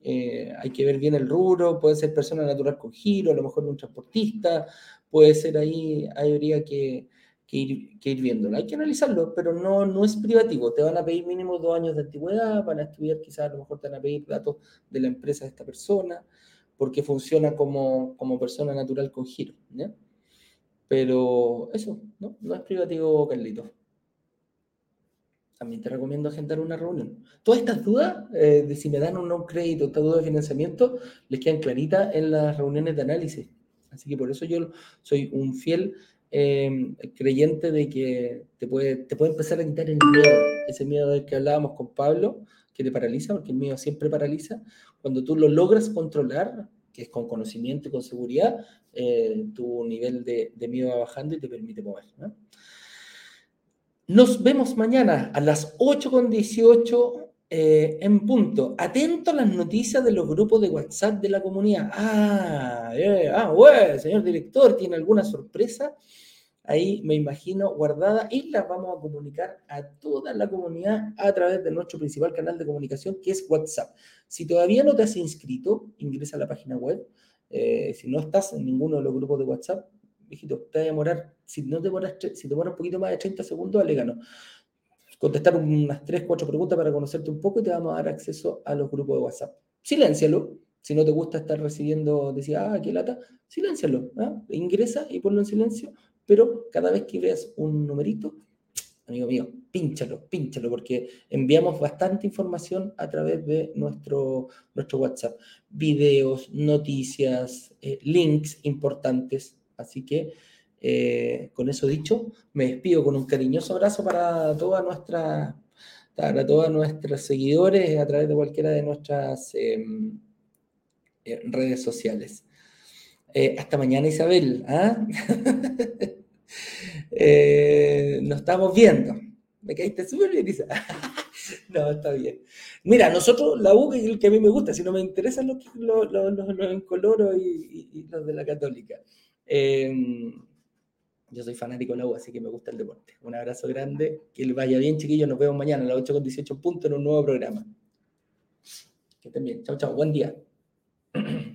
hay que ver bien el rubro, puede ser persona natural con giro, a lo mejor un transportista, puede ser ahí, habría que que ir, que viéndolo. Hay que analizarlo, pero no, no es privativo. Te van a pedir mínimo dos años de antigüedad, van a estudiar quizás a lo mejor te van a pedir datos de la empresa de esta persona, porque funciona como, como persona natural con giro. Pero eso, ¿no? no es privativo, Carlito. También te recomiendo agendar una reunión. Todas estas dudas eh, de si me dan o no un crédito, esta duda de financiamiento, les quedan claritas en las reuniones de análisis. Así que por eso yo soy un fiel Em, creyente de que te puede, te puede empezar a quitar el miedo, ese miedo del que hablábamos con Pablo, que te paraliza, porque el miedo siempre paraliza. Cuando tú lo logras controlar, que es con conocimiento y con seguridad, eh, tu nivel de, de, miedo va bajando y te permite mover. Nos vemos mañana a las 8.18 eh, en punto. Atento a las noticias de los grupos de WhatsApp de la comunidad. Ah, eh, ah, bueno, señor director, ¿tiene alguna sorpresa? Ahí me imagino guardada y las vamos a comunicar a toda la comunidad a través de nuestro principal canal de comunicación que es WhatsApp. Si todavía no te has inscrito, ingresa a la página web. Eh, si no estás en ninguno de los grupos de WhatsApp, viejito, te va a demorar, si no te demoras, si te demoras un poquito más de 30 segundos, alégano contestar unas 3, 4 preguntas para conocerte un poco y te vamos a dar acceso a los grupos de WhatsApp. Siléncialo. Si no te gusta estar recibiendo, decía, ah, qué lata, siléncialo. ¿ah? Ingresa y ponlo en silencio, pero cada vez que veas un numerito, amigo mío, pínchalo, pínchalo, porque enviamos bastante información a través de nuestro, nuestro WhatsApp. Videos, noticias, eh, links importantes. Así que eh, con eso dicho, me despido con un cariñoso abrazo para todas nuestras para todos nuestros seguidores a través de cualquiera de nuestras em, eh, redes sociales. Hasta mañana, Isabel. ¿ah? nos estamos viendo. Me caíste súper bien, Isabel. no, está bien. Mira, nosotros, la U, el que a mí me gusta, si no me interesan los, los, los, los, y, y, los de la Católica. Em, yo soy fanático de la U, así que me gusta el deporte. Un abrazo grande, que le vaya bien, chiquillos. Nos vemos mañana a las 8 con 18 puntos en un nuevo programa. Que estén bien. Chao, chao. Buen día.